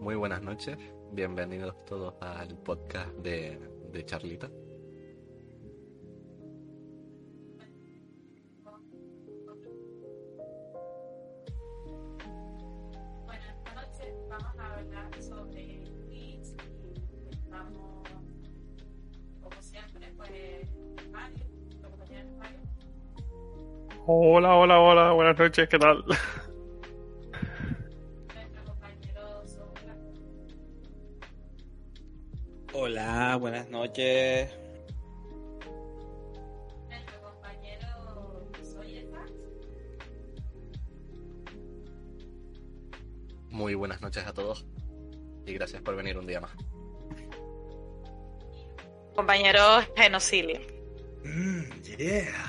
Muy buenas noches, bienvenidos todos al podcast de, de Charlita. Bueno, esta noche vamos a hablar sobre Twitch y estamos, como siempre, pues Mario, nuestro compañero Mario, Hola, hola, buenas noches, ¿qué tal? nuestro compañero Sombra, Hola, buenas noches. nuestro compañero Soy Muy buenas noches a todos y gracias por venir un día más. Compañero Genocidio. Mm, yeah.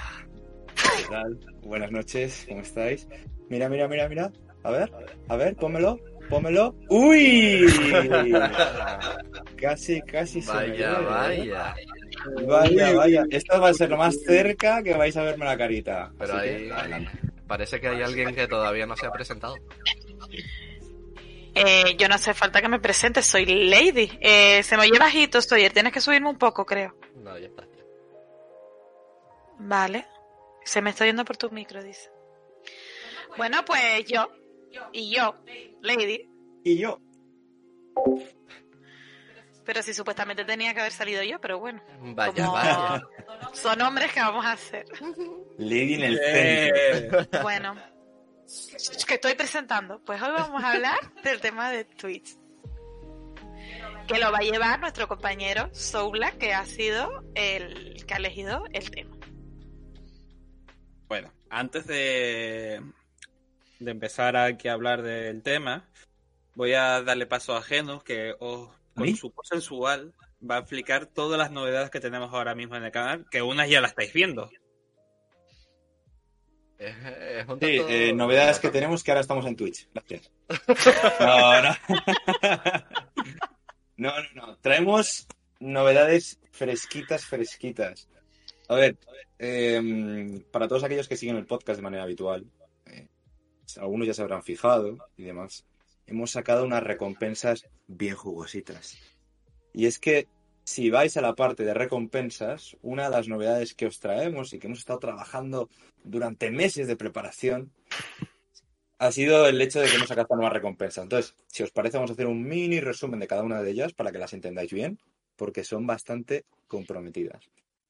¿Qué tal? Buenas noches, ¿cómo estáis? Mira, mira, mira, mira. A ver, a ver, pómelo, pómelo. ¡Uy! Casi, casi se me Vaya, ve, vaya. ¿eh? Vaya, vaya. Esto va a ser lo más cerca que vais a verme la carita. Pero Así ahí que, adelante. parece que hay alguien que todavía no se ha presentado. Eh, yo no hace falta que me presente, soy Lady. Eh, se me oye bajito, estoy. Tienes que subirme un poco, creo. No, ya está. Vale. Se me está yendo por tu micro, dice. Bueno, pues yo. Y yo, Lady. Y yo. Pero si supuestamente tenía que haber salido yo, pero bueno. Vaya, Como vaya. son hombres que vamos a hacer. Lady en el centro. Bueno. Que estoy presentando. Pues hoy vamos a hablar del tema de Twitch. Que lo va a llevar nuestro compañero Soula, que ha sido el que ha elegido el tema. Bueno, antes de, de empezar aquí a hablar del tema, voy a darle paso a Genos, que os, con su voz sensual va a explicar todas las novedades que tenemos ahora mismo en el canal, que unas ya las estáis viendo. Es, es un Sí, eh, novedades que tenemos que ahora estamos en Twitch. Gracias. No, no. No, no, no. Traemos novedades fresquitas, fresquitas. A ver, eh, para todos aquellos que siguen el podcast de manera habitual, eh, algunos ya se habrán fijado y demás, hemos sacado unas recompensas bien jugositas. Y es que si vais a la parte de recompensas, una de las novedades que os traemos y que hemos estado trabajando durante meses de preparación ha sido el hecho de que hemos sacado esta nueva recompensa. Entonces, si os parece, vamos a hacer un mini resumen de cada una de ellas para que las entendáis bien, porque son bastante comprometidas.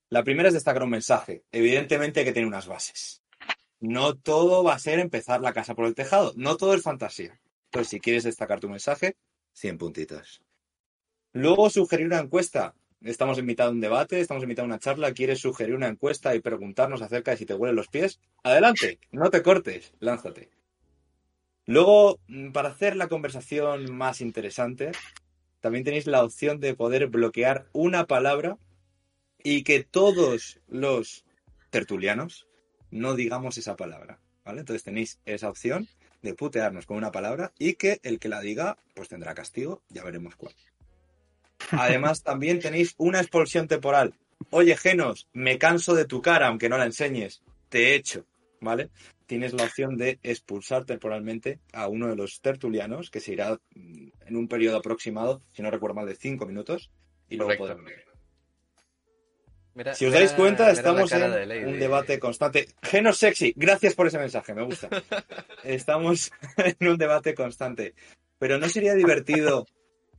La primera es destacar un mensaje. Evidentemente hay que tener unas bases. No todo va a ser empezar la casa por el tejado. No todo es fantasía. Entonces, si quieres destacar tu mensaje, 100 puntitos. Luego, sugerir una encuesta. Estamos en mitad de un debate, estamos en mitad de una charla. ¿Quieres sugerir una encuesta y preguntarnos acerca de si te huelen los pies? Adelante, no te cortes, lánzate. Luego, mm, para hacer la conversación más interesante, también tenéis la opción de poder bloquear una palabra y que todos los tertulianos no digamos esa palabra. ¿Vale? Entonces tenéis esa opción de putearnos con una palabra y que el que la diga, pues tendrá castigo, ya veremos cuál. Además, también tenéis una expulsión temporal. Oye, Genos, me canso de tu cara, aunque no la enseñes. Te echo, ¿vale? Tienes la opción de expulsar temporalmente a uno de los tertulianos, que se irá en un periodo aproximado, si no recuerdo mal, de cinco minutos, y luego. Mira- Si os mira- dais cuenta, mira estamos en de un debate constante. Genos sexy, gracias por ese mensaje, me gusta. Estamos en un debate constante. Pero ¿no sería divertido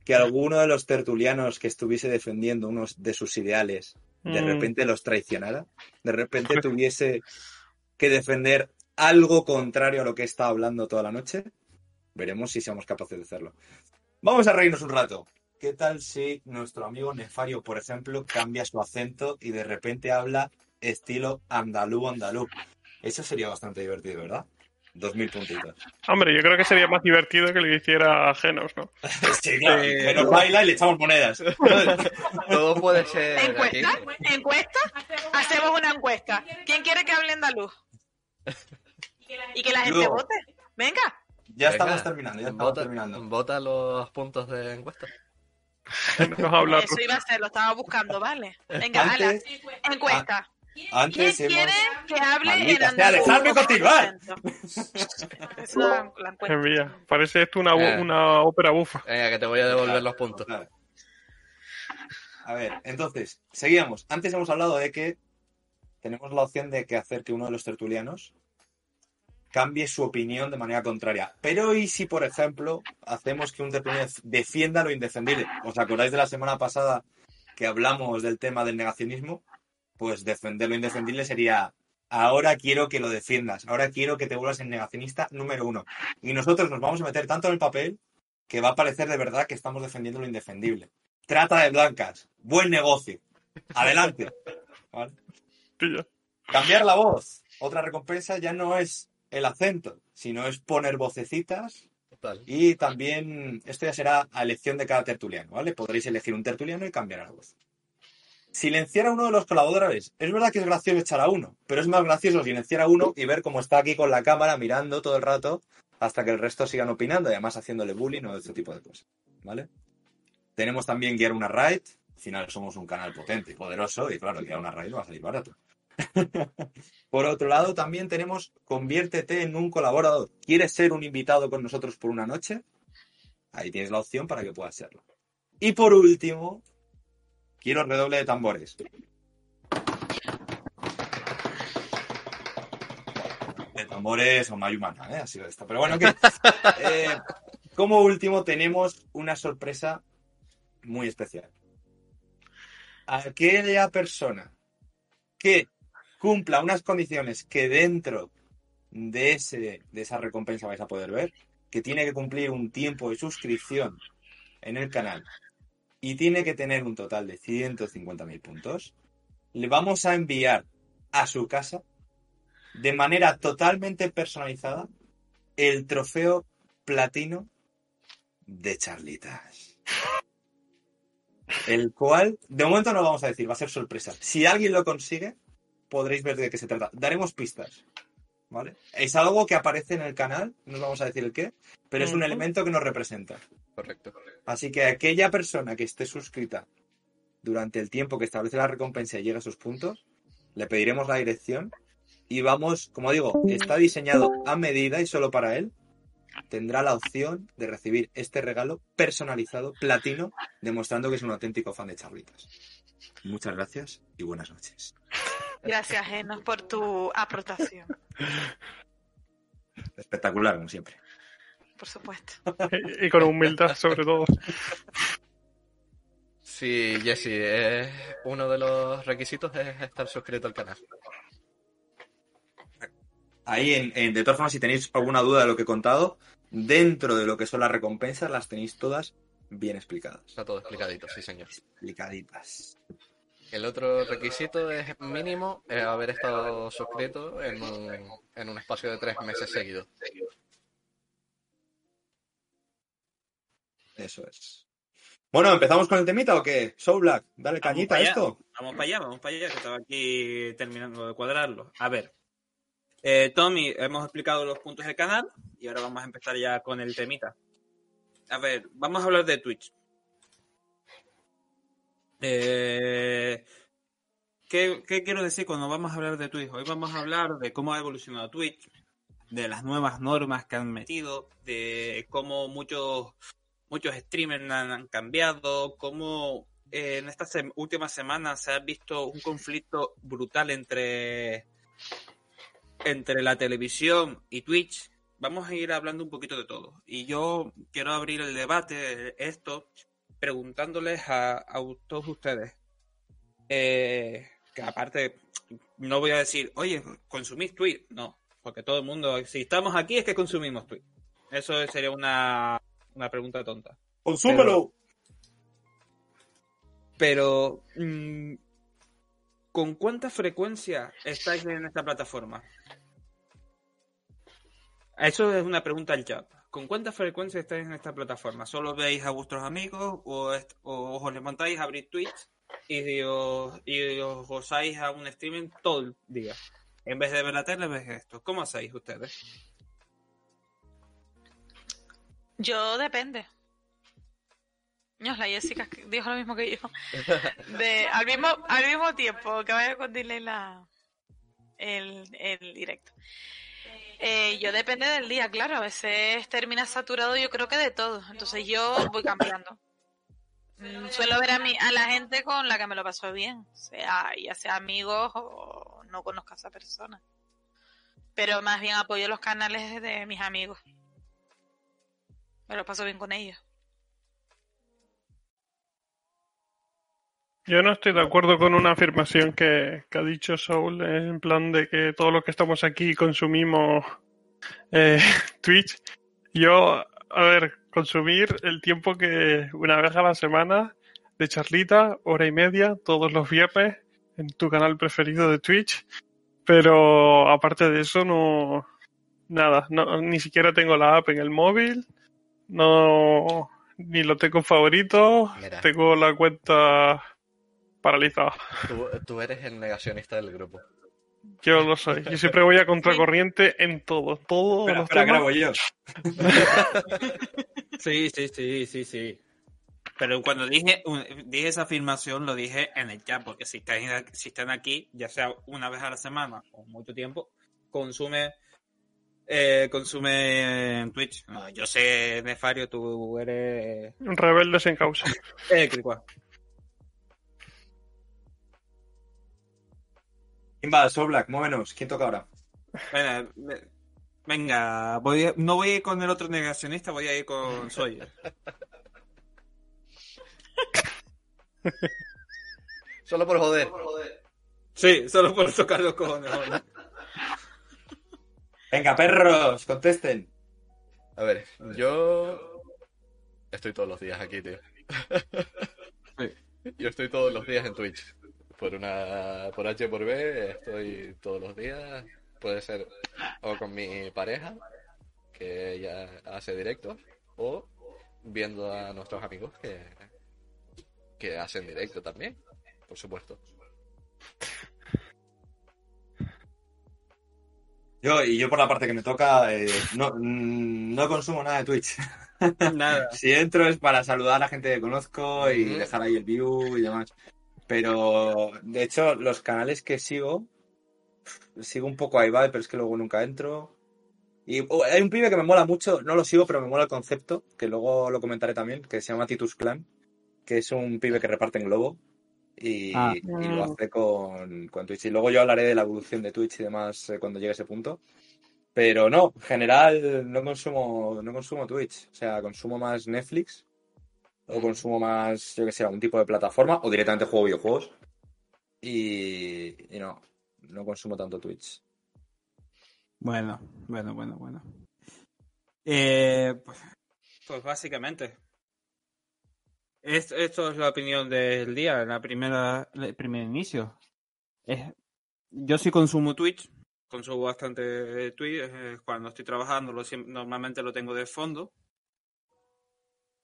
que alguno de los tertulianos que estuviese defendiendo unos de sus ideales de Mm. repente los traicionara? De repente tuviese que defender algo contrario a lo que está hablando toda la noche? Veremos si somos capaces de hacerlo. Vamos a reírnos un rato. ¿Qué tal si nuestro amigo Nefario, por ejemplo, cambia su acento y de repente habla estilo andalú andalú? Eso sería bastante divertido, ¿verdad? Dos mil puntitos. Hombre, yo creo que sería más divertido que lo hiciera Genos, ¿no? Sí, claro, Eh, que nos baila y le echamos monedas. Todo puede ser aquí. ¿Encuesta? ¿Encuesta? Hacemos una encuesta. ¿Quién quiere que hable andaluz? Y que la gente vote. Venga. Ya Venga, estamos terminando, ya estamos vota, terminando. vota los puntos de encuesta. Habla Eso iba a ser, lo estaba buscando, ¿vale? Venga, ala. Antes, Encuesta. Antes ¿Quién hemos... quiere que hable en Maldita andaluz? dejadme continuar. Eso la, la encuentro. Envía. Parece esto una, Eh. una ópera bufa. Venga, que te voy a devolver los puntos. Claro. A ver, entonces, seguíamos. Antes hemos hablado de que tenemos la opción de que hacer que uno de los tertulianos cambie su opinión de manera contraria. Pero ¿y si, por ejemplo, hacemos que un tertuliano defienda lo indefendible? ¿Os acordáis de la semana pasada que hablamos del tema del negacionismo? Pues defender lo indefendible sería, ahora quiero que lo defiendas, ahora quiero que te vuelvas el negacionista número uno. Y nosotros nos vamos a meter tanto en el papel que va a parecer de verdad que estamos defendiendo lo indefendible. Trata de blancas, buen negocio. Adelante. ¿Vale? Cambiar la voz. Otra recompensa ya no es el acento, sino es poner vocecitas Total. y también esto ya será a elección de cada tertuliano, ¿vale? Podréis elegir un tertuliano y cambiar la voz. Silenciar a uno de los colaboradores. Es verdad que es gracioso echar a uno, pero es más gracioso silenciar a uno y ver cómo está aquí con la cámara mirando todo el rato hasta que el resto sigan opinando y además haciéndole bullying o este tipo de cosas, ¿vale? Tenemos también guiar una raid. Al final somos un canal potente y poderoso y claro, guiar una raid va a salir barato. Por otro lado, también tenemos conviértete en un colaborador. ¿Quieres ser un invitado con nosotros por una noche? Ahí tienes la opción para que puedas serlo. Y por último, quiero redoble de tambores. De tambores o mayumana, ¿eh? Ha sido esta. Pero bueno, que eh, como último tenemos una sorpresa muy especial. Aquella persona que cumpla unas condiciones que dentro de, ese, de esa recompensa vais a poder ver, que tiene que cumplir un tiempo de suscripción en el canal y tiene que tener un total de 150.000 puntos, le vamos a enviar a su casa de manera totalmente personalizada el trofeo platino de Charlitas. El cual, de momento no lo vamos a decir, va a ser sorpresa. Si alguien lo consigue, podréis ver de qué se trata. Daremos pistas. ¿Vale? Es algo que aparece en el canal, no os vamos a decir el qué, pero es un elemento que nos representa. Correcto. Así que aquella persona que esté suscrita durante el tiempo que establece la recompensa y llegue a sus puntos, le pediremos la dirección y vamos, como digo, está diseñado a medida y solo para él. Tendrá la opción de recibir este regalo personalizado, platino, demostrando que es un auténtico fan de Charlitas. Muchas gracias y buenas noches. Gracias, Enos, por tu aportación, Espectacular, como siempre. por supuesto. Y, y con humildad, sobre todo. Sí, Jesse, eh, uno de los requisitos es estar suscrito al canal. Ahí, en, en- de todas formas, si tenéis alguna duda de lo que he contado, dentro de lo que son las recompensas, las tenéis todas bien explicadas. Está todo explicadito, sí, señor. Explicaditas. El otro requisito es mínimo eh, haber estado suscrito en un, en un espacio de tres meses seguidos. Eso es. Bueno, ¿empezamos con el temita o qué? Soul Black, dale cañita a esto. Vamos para allá, vamos para allá, que estaba aquí terminando de cuadrarlo. A ver. Eh, Tommy, hemos explicado los puntos del canal y ahora vamos a empezar ya con el temita. A ver, vamos a hablar de Twitch. Eh, ¿qué, quiero decir cuando vamos a hablar de Twitch? Hoy vamos a hablar de cómo ha evolucionado Twitch, de las nuevas normas que han metido, de cómo muchos muchos streamers han, cambiado, cómo eh, en estas últimas semanas se ha visto un conflicto brutal entre, entre la televisión y Twitch. Vamos a ir hablando un poquito de todo. Y yo quiero abrir el debate, esto, preguntándoles a, a todos ustedes. eh, que aparte, no voy a decir, oye, consumís Twitch. No, porque todo el mundo, si estamos aquí es que consumimos Twitch. Eso sería una, una pregunta tonta. ¡Consúmelo! Pero, mm, ¿con cuánta frecuencia estáis en esta plataforma? Eso es una pregunta al chat. ¿Con cuánta frecuencia estáis en esta plataforma? ¿Solo veis a vuestros amigos o, o os levantáis a abrir Twitch y os, y os gozáis a un streaming todo el día? En vez de ver la tele, ves esto. ¿Cómo hacéis ustedes? Yo depende. Dios, la Jessica dijo lo mismo que yo. De, al, mismo, al mismo tiempo que vaya con delay la, el, el directo. Eh, yo depende del día, claro. A veces termina saturado, yo creo que de todo. Entonces yo voy cambiando. Mm, Suelo ver a, mi, a la gente con la que me lo paso bien. Sea, ya sea amigos o no conozca a esa persona. Pero más bien apoyo los canales de mis amigos. Me lo paso bien con ellos. Yo no estoy de acuerdo con una afirmación que, que ha dicho Soul, en plan de que todos los que estamos aquí consumimos eh, Twitch. Yo, a ver, consumir el tiempo que una vez a la semana de charlita, hora y media, todos los viernes, en tu canal preferido de Twitch. Pero aparte de eso, no. Nada, no, ni siquiera tengo la app en el móvil. No. Ni lo tengo en favorito. Mira. Tengo la cuenta paralizada. Tú, tú eres el negacionista del grupo. Yo lo soy. Yo siempre voy a contracorriente en todo. Todos Espera, los espera, temas. grabo yo. Sí, sí, sí, sí, sí. Pero cuando dije, un- dije esa afirmación, lo dije en el chat, porque si están, si están aquí, ya sea una vez a la semana o mucho tiempo, consume eh, consume en Twitch. No, yo sé, Nefario, tú eres Rebeldes en causa. eh, Inva, Soul Black, muévenos. ¿Quién toca ahora? Venga, ve- venga, voy a- no voy a ir con el otro negacionista, voy a ir con Sawyer. Solo por joder. Sí, solo por tocar los cojones. Venga, perros, contesten. A ver, yo estoy todos los días aquí, tío. Yo estoy todos los días en Twitch. Por una por H por B estoy todos los días. Puede ser o con mi pareja, que ella hace directos, o viendo a nuestros amigos que, que hacen directo también, por supuesto. Yo, y yo por la parte que me toca, eh, no, no consumo nada de Twitch. Nada. Si entro es para saludar a la gente que conozco y dejar ahí el view y demás. Pero, de hecho, los canales que sigo, sigo un poco ahí va, pero es que luego nunca entro. Y oh, hay un pibe que me mola mucho, no lo sigo, pero me mola el concepto, que luego lo comentaré también, que se llama Titus Clan, que es un pibe que reparte en globo y, Ah. y lo hace con, con Twitch. Y luego yo hablaré de la evolución de Twitch y demás eh, cuando llegue a ese punto. Pero no, en general no consumo, no consumo Twitch. O sea, consumo más Netflix o consumo más, yo que sé, algún tipo de plataforma o directamente juego videojuegos. Y, no, no consumo tanto Twitch. Bueno, bueno, bueno, bueno. Eh, pues, pues básicamente. Esto, esto es la opinión del día, la primera, el primer inicio. Yo sí consumo Twitch, consumo bastante Twitch. cuando estoy trabajando, lo, normalmente lo tengo de fondo.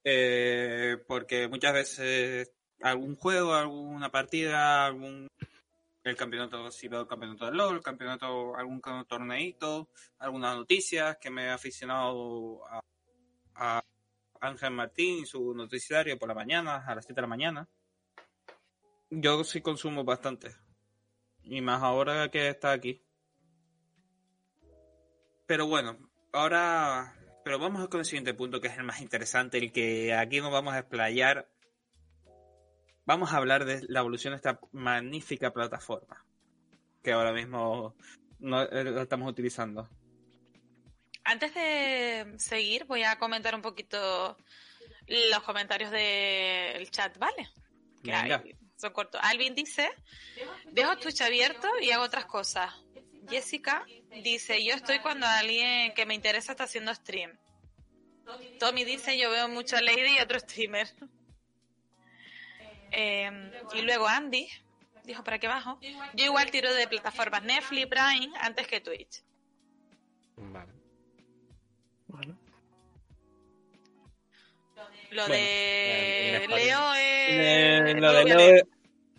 Eh, porque muchas veces algún juego, alguna partida, algún el campeonato, si veo el campeonato de LOL, el campeonato, algún torneito, algunas noticias que me he aficionado a, a Ángel Martín su noticiario por la mañana, a las 7 de la mañana. Yo sí consumo bastante. Y más ahora que está aquí. Pero bueno, ahora. Pero vamos con el siguiente punto, que es el más interesante, el que aquí nos vamos a explayar. Vamos a hablar de la evolución de esta magnífica plataforma que ahora mismo no, eh, la estamos utilizando. Antes de seguir, voy a comentar un poquito los comentarios del chat, ¿vale? Que Venga. hay- son cortos. Alvin dice, dejo Twitch abierto y hago otras cosas. Jessica dice, yo estoy cuando alguien que me interesa está haciendo stream. Tommy dice, yo veo mucho a Lady y otro streamer. Eh, y luego Andy dijo, ¿para qué bajo? Yo igual tiro de plataformas Netflix, Prime, antes que Twitch. Vale. Bueno. Lo Bueno, de eh, Leo Eh, es... lo de Leo-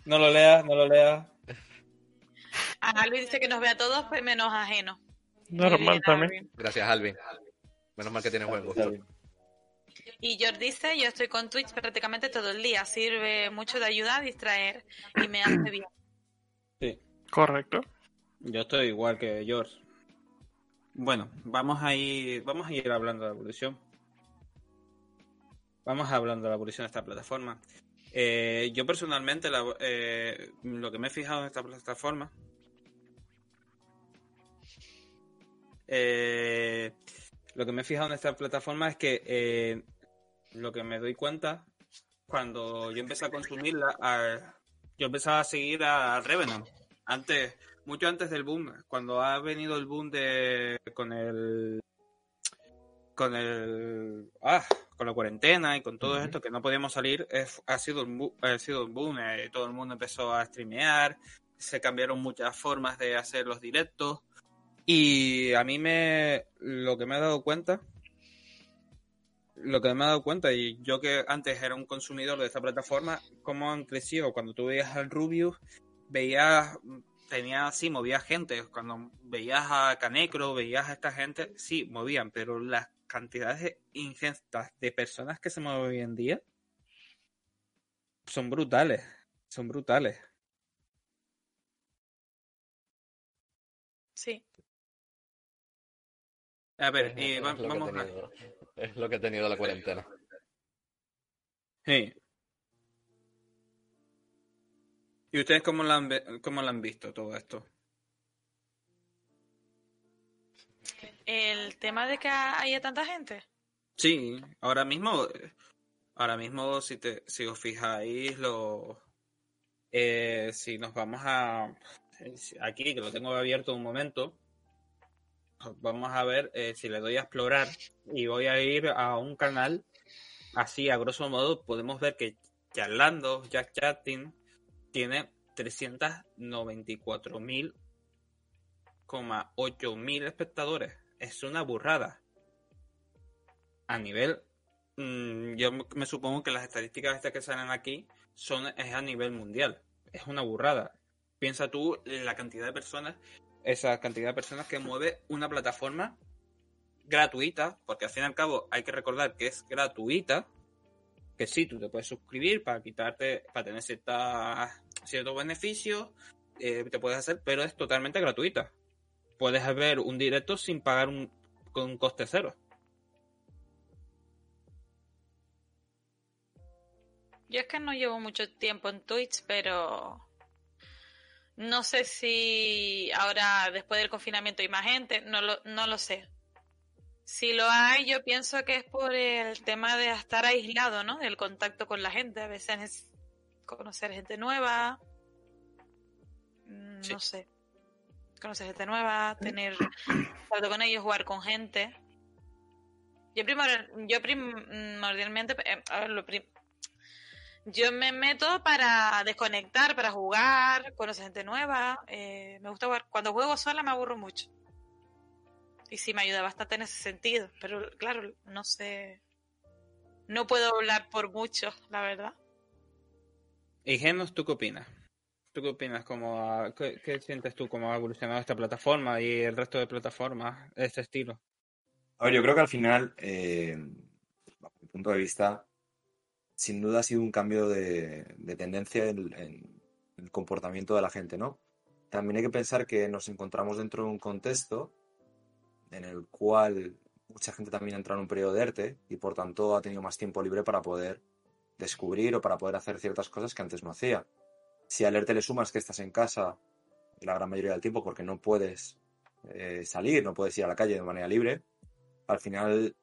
no lo leas, no lo leas. Luis dice que nos ve a todos, pues menos ajeno. Muy Normal también. Alvin. Gracias, Alvin. Menos mal que tienes buen gusto. Y George dice, yo estoy con Twitch prácticamente todo el día. Sirve mucho de ayuda a distraer y me hace bien. Sí, Correcto. yo estoy igual que George. Bueno, vamos a ir, vamos a ir hablando de la evolución. Vamos hablando de la evolución de esta plataforma. Eh, yo personalmente la- eh, lo que me he fijado en esta plataforma eh, lo que me he fijado en esta plataforma es que eh, lo que me doy cuenta cuando yo empecé a consumirla a- yo empezaba a seguir a Revenant. Antes mucho antes del boom cuando ha venido el boom de con el con el ah con la cuarentena y con todo esto que no podíamos salir es- ha sido un ha sido un boom eh, todo el mundo empezó a streamear se cambiaron muchas formas de hacer los directos y a mí me lo que me he dado cuenta lo que me he dado cuenta y yo que antes era un consumidor de esta plataforma cómo han crecido. Cuando tú veías al Rubius veías tenía sí movía gente. Cuando veías a Canecro veías a esta gente sí movían. Pero las cantidades ingentes de personas que se mueven hoy en día son brutales son brutales a ver va- ha vamos a tenido- Es lo que ha tenido la cuarentena. Sí. ¿Y ustedes cómo lo han, ve- cómo lo han visto todo esto? El tema de que haya tanta gente. Sí, ahora mismo, ahora mismo si te, si os fijáis, lo, eh, si nos vamos a, aquí que lo tengo abierto un momento, vamos a ver eh, si le doy a explorar y voy a ir a un canal, así a grosso modo podemos ver que charlando, Jack Chatting, tiene 394.000 8 mil espectadores. Es una burrada. A nivel. mm, yo me supongo que las estadísticas estas que salen aquí son es a nivel mundial. Es una burrada. Piensa tú la cantidad de personas, esa cantidad de personas que mueve una plataforma gratuita, porque al fin y al cabo hay que recordar que es gratuita, que sí, tú te puedes suscribir para quitarte, para tener cierta, ciertos beneficios, eh, te puedes hacer, pero es totalmente gratuita. Puedes ver un directo sin pagar un, con un coste cero. Yo es que no llevo mucho tiempo en Twitch, pero no sé si ahora después del confinamiento hay más gente, no lo, no lo sé. Si lo hay, yo pienso que es por el tema de estar aislado, ¿no? Del contacto con la gente. A veces es conocer gente nueva. Mm, Sí. No sé. Conocer gente nueva, tener trato con ellos, jugar con gente. Yo, primor- yo primordialmente, eh, lo prim- yo me meto para desconectar, para jugar, conocer gente nueva. eh, me gusta jugar. Cuando juego sola me aburro mucho. Y sí me ayuda bastante en ese sentido. Pero claro, no sé. No puedo hablar por mucho, la verdad. Y Genos, ¿tú qué opinas? ¿Tú qué opinas? Cómo ha- qué, qué sientes tú cómo ha evolucionado esta plataforma y el resto de plataformas de este estilo? A ver, yo creo que al final, eh, bajo mi punto de vista, sin duda ha sido un cambio de, de tendencia en, en el comportamiento de la gente, ¿no? También hay que pensar que nos encontramos dentro de un contexto en el cual mucha gente también ha entrado en un periodo de ERTE y por tanto ha tenido más tiempo libre para poder descubrir o para poder hacer ciertas cosas que antes no hacía. Si al ERTE le sumas que estás en casa la gran mayoría del tiempo porque no puedes eh, salir, no puedes ir a la calle de manera libre, al final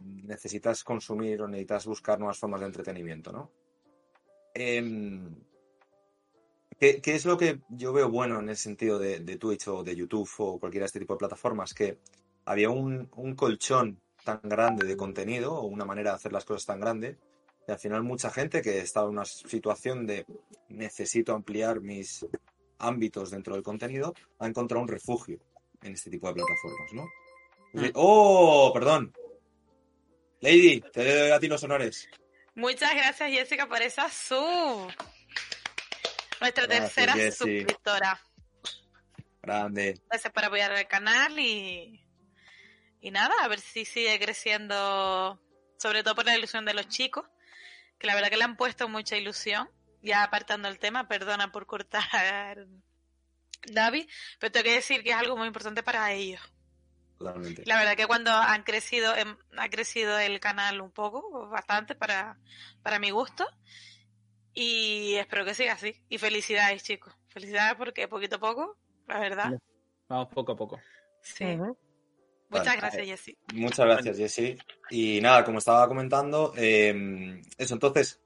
necesitas consumir o necesitas buscar nuevas formas de entretenimiento, ¿no? Em, ¿qué, qué es lo que yo veo bueno en el sentido de, de Twitch o de YouTube o cualquiera de este tipo de plataformas? Que había un, un colchón tan grande de contenido o una manera de hacer las cosas tan grande y al final mucha gente que estaba en una situación de necesito ampliar mis ámbitos dentro del contenido ha encontrado un refugio en este tipo de plataformas, ¿no? Mm. ¡Oh! Perdón. Lady, te doy a ti los honores. Muchas gracias, Jessica, por esa sub. Nuestra Gracias, tercera suscriptora. Grande. Gracias por apoyar el canal y. Y nada, a ver si sigue creciendo sobre todo por la ilusión de los chicos, que la verdad que le han puesto mucha ilusión, ya apartando el tema, perdona por cortar David, pero tengo que decir que es algo muy importante para ellos. Totalmente. La verdad que cuando han crecido, em, ha crecido el canal un poco, bastante para, para mi gusto. Y espero que siga así. Y felicidades, chicos. Felicidades porque poquito a poco, la verdad. Vamos poco a poco. Sí. Muchas Vale. gracias, Jessy. Muchas gracias, Jesse. Y nada, como estaba comentando, eh, eso, entonces,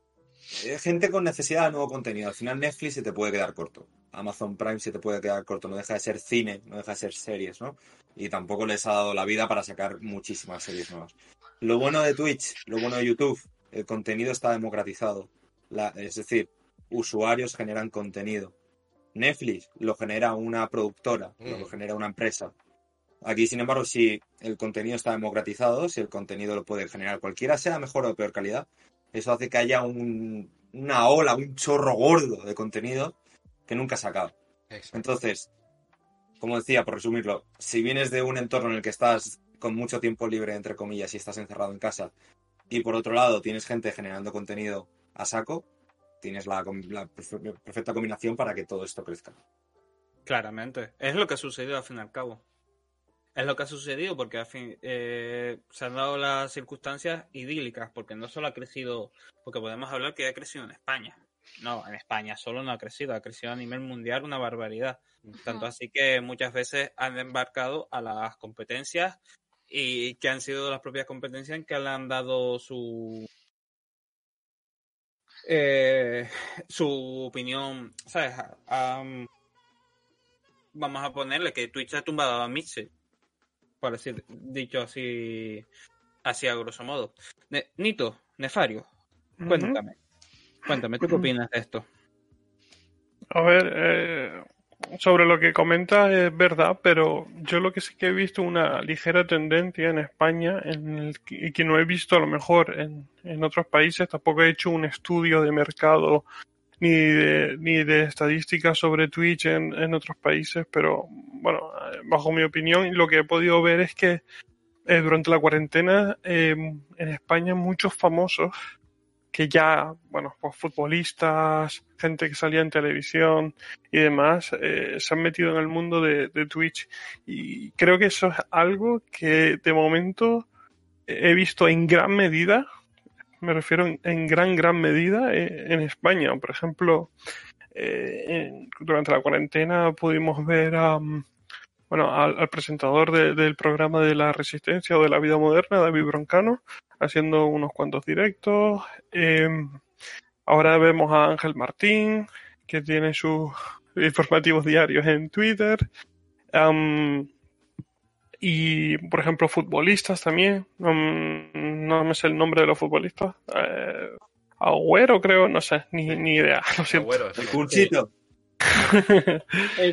eh, gente con necesidad de nuevo contenido. Al final Netflix se te puede quedar corto. Amazon Prime se te puede quedar corto. No deja de ser cine, no deja de ser series, ¿no? Y tampoco les ha dado la vida para sacar muchísimas series nuevas. Lo bueno de Twitch, lo bueno de YouTube, el contenido está democratizado. La- es decir, usuarios generan contenido. Netflix lo genera una productora, Mm. lo genera una empresa. Aquí, sin embargo, si el contenido está democratizado, si el contenido lo puede generar cualquiera, sea mejor o peor calidad, eso hace que haya un- una ola, un chorro gordo de contenido que nunca se acaba. Eso. Entonces, como decía, por resumirlo, si vienes de un entorno en el que estás con mucho tiempo libre, entre comillas, y estás encerrado en casa, y por otro lado tienes gente generando contenido a saco, tienes la, la perfe- perfecta combinación para que todo esto crezca. Claramente. Es lo que ha sucedido al fin y al cabo. Es lo que ha sucedido porque al fin, eh, se han dado las circunstancias idílicas, porque no solo ha crecido, porque podemos hablar que ha crecido en España. No, en España solo no ha crecido, ha crecido a nivel mundial una barbaridad. Tanto así que muchas veces han embarcado a las competencias y que han sido las propias competencias en que le han dado su eh, su opinión, ¿sabes? Vamos a ponerle que Twitch ha tumbado a Mitchell, por decir, dicho así, así a grosso modo. Ne- Nito, Nefario, cuéntame, cuéntame, ¿tú qué opinas de esto? A ver, eh, sobre lo que comentas es verdad, pero yo lo que sí que he visto una ligera tendencia en España en el que, y que no he visto a lo mejor en, en otros países, tampoco he hecho un estudio de mercado ni de, ni de estadísticas sobre Twitch en, en otros países, pero bueno, eh, bajo mi opinión, lo que he podido ver es que eh, durante la cuarentena eh, en España muchos famosos que ya, bueno, pues futbolistas, gente que salía en televisión y demás, eh, se han metido en el mundo de, Twitch. Y creo que eso es algo que de momento he visto en gran medida, me refiero en, gran, gran medida eh, en España. Por ejemplo, eh, durante la cuarentena pudimos ver a, mm, bueno, al, al presentador de- del programa de la Resistencia o de la vida moderna, David Broncano, haciendo unos cuantos directos. Eh, ahora vemos a Ángel Martín, que tiene sus informativos diarios en Twitter. Y, por ejemplo, futbolistas también. No me sé el nombre de los futbolistas. Eh, Agüero, creo, no sé, ni, ni idea. Lo siento. Agüero, El cursito.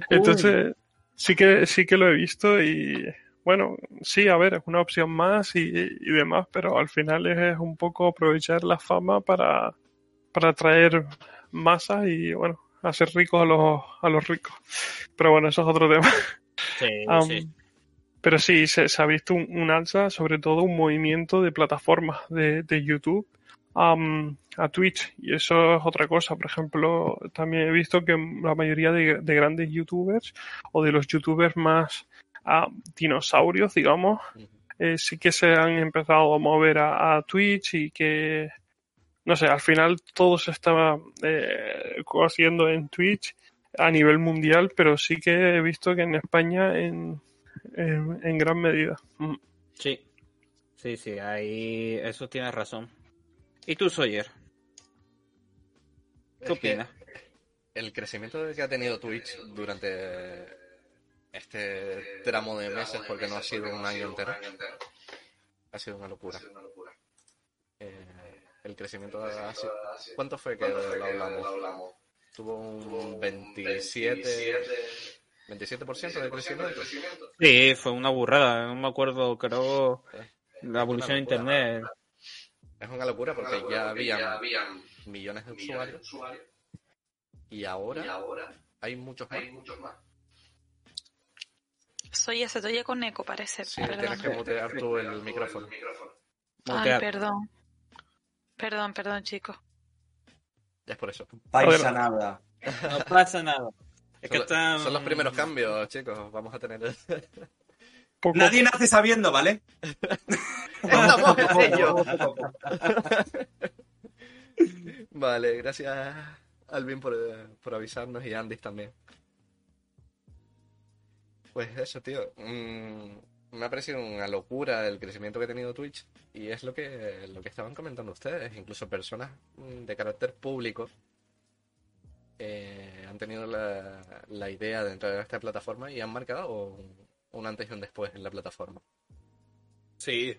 Entonces, sí que, sí que lo he visto y bueno, sí, a ver, es una opción más y, y demás, pero al final es un poco aprovechar la fama para, para atraer masas y bueno, hacer ricos a los, a los ricos. Pero bueno, eso es otro tema. Sí, sí. Pero sí, se, se ha visto un, un alza, sobre todo un movimiento de plataformas de, de YouTube am, a Twitch. Y eso es otra cosa. Por ejemplo, también he visto que la mayoría de, de grandes YouTubers o de los YouTubers más ah, dinosaurios, digamos, eh, sí que se han empezado a mover a, a Twitch y que, no sé, al final todo se estaba eh, haciendo en Twitch a nivel mundial, pero sí que he visto que en España en, en, en gran medida. Mm. Sí, sí, sí, ahí eso tienes razón. ¿Y tú, Sawyer? ¿Qué opinas? El crecimiento que ha tenido Twitch durante este tramo de meses, porque no ha sido un año entero, ha sido una locura. Eh, el crecimiento ha sido... ¿Cuánto fue que lo hablamos? Tuvo un 27... 27% de crecimiento. Sí, fue una burrada, no me acuerdo, creo, la evolución de Una locura. internet. Es una locura porque ya habían millones de usuarios y ahora hay muchos más. Soy ese, te oye con eco, parece. Sí, perdón. tienes que mutear tú el micrófono. Ay, perdón. Perdón, perdón, chicos. Ya es por eso. Paisa nada. No pasa nada. Es que Son, están... son los primeros cambios, chicos. Vamos a tener. Poco- Nadie nace sabiendo, ¿vale? Vale, gracias Alvin por, por avisarnos y Andy también. Pues eso, tío. Mm, me ha parecido una locura el crecimiento que ha tenido Twitch y es lo que, lo que estaban comentando ustedes. Incluso personas de carácter público eh, han tenido la, la idea de entrar a esta plataforma y han marcado un, un antes y un después en la plataforma. Sí,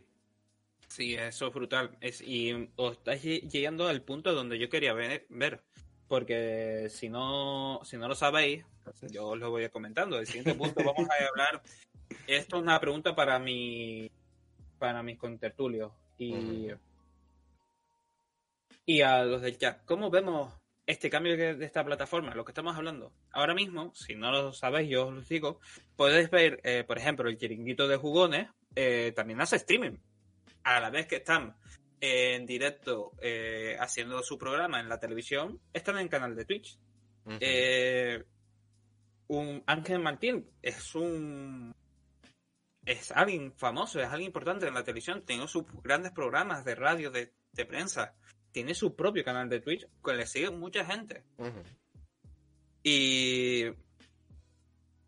sí, eso es brutal. Es, y os estáis lle- llegando al punto donde yo quería ver, ver. Porque si no, si no lo sabéis, yo os lo voy a comentando. El siguiente punto vamos a hablar. Esto es una pregunta para mi para mis contertulios y, y a los del chat. ¿Cómo vemos este cambio de esta plataforma? Lo que estamos hablando. Ahora mismo, si no lo sabéis, yo os lo digo, podéis ver, eh, por ejemplo, el chiringuito de jugones eh, también hace streaming. A la vez que están en directo eh, haciendo su programa en la televisión, están en canal de Twitch. Eh, un Ángel Martín es un es alguien famoso, es alguien importante en la televisión, tiene sus grandes programas de radio, de, de prensa, tiene su propio canal de Twitch que le sigue mucha gente. Y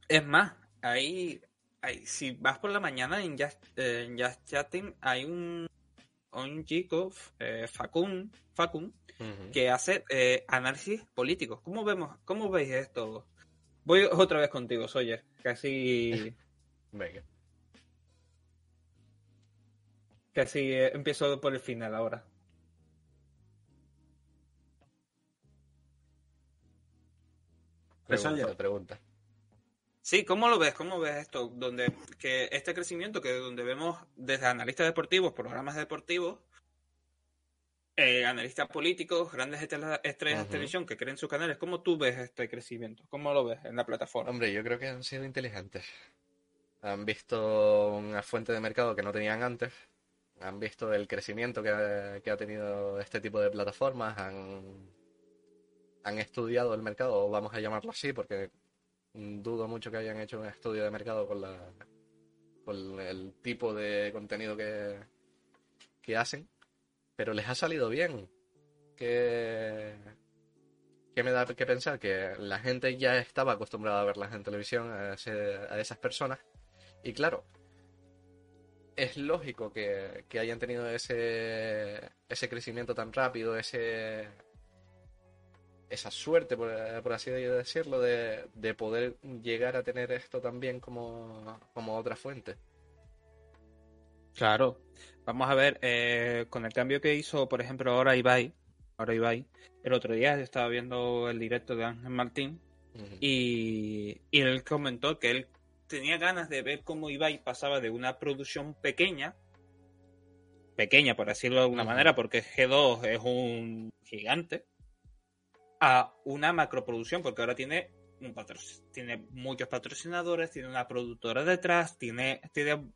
es más, ahí, ahí si vas por la mañana en Just, eh, en Just Chatting hay un, un chico, eh, Facun, Facun, que hace eh, análisis políticos. ¿Cómo vemos, cómo veis esto? Voy otra vez contigo, Sawyer, casi, Venga. casi eh, empiezo por el final ahora. Pregunta. Sí, ¿cómo lo ves? ¿Cómo ves esto? Donde que este crecimiento que donde vemos desde analistas deportivos, programas deportivos, eh, analistas políticos, grandes estrellas de televisión que creen sus canales, ¿cómo tú ves este crecimiento? ¿Cómo lo ves en la plataforma? Hombre, yo creo que han sido inteligentes. Han visto una fuente de mercado que no tenían antes. Han visto el crecimiento que ha, que ha tenido este tipo de plataformas. Han, han estudiado el mercado, vamos a llamarlo así, porque dudo mucho que hayan hecho un estudio de mercado con, la, con el tipo de contenido que, que hacen. Pero les ha salido bien. Que, ¿Qué me da que pensar? Que la gente ya estaba acostumbrada a verlas en televisión, a, a esas personas. Y claro, es lógico que, que hayan tenido ese, ese crecimiento tan rápido, ese, esa suerte, por, por así decirlo, de, de poder llegar a tener esto también como, como otra fuente. Claro. Vamos a ver, eh, con el cambio que hizo, por ejemplo, ahora Ibai, ahora Ibai, el otro día estaba viendo el directo de Ángel Martín y, y él comentó que él tenía ganas de ver cómo Ibai pasaba de una producción pequeña, pequeña por decirlo de alguna manera, porque G2 es un gigante, a una macroproducción, porque ahora tiene un tiene muchos patrocinadores, tiene una productora detrás, tiene, tiene,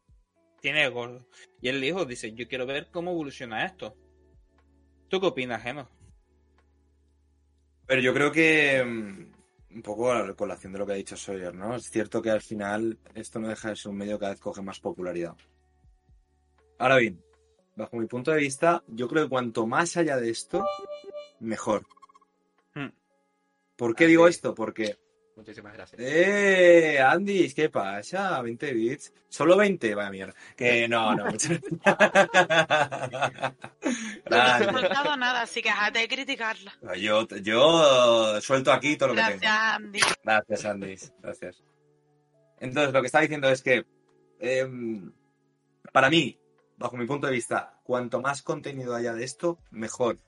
tiene ego. Y él dijo, dice, yo quiero ver cómo evoluciona esto. ¿Tú qué opinas, Geno? Pero yo creo que mm, un poco a la colación de lo que ha dicho Sawyer, ¿no? Es cierto que al final esto no deja de ser un medio que cada vez coge más popularidad. Ahora bien, bajo mi punto de vista, yo creo que cuanto más allá de esto, mejor. Hmm. ¿Por qué digo esto? Porque Muchísimas gracias. ¡Eh! Andy, ¿qué pasa? 20 bits. ¿Solo 20? Vaya mierda. Que no, no. No le he soltado nada, así que déjate de criticarla. Yo, yo suelto aquí todo lo que Gracias, tengo. Andy. Gracias, Andy. Gracias. Entonces, lo que está diciendo es que, em, para mí, bajo mi punto de vista, cuanto más contenido haya de esto, mejor.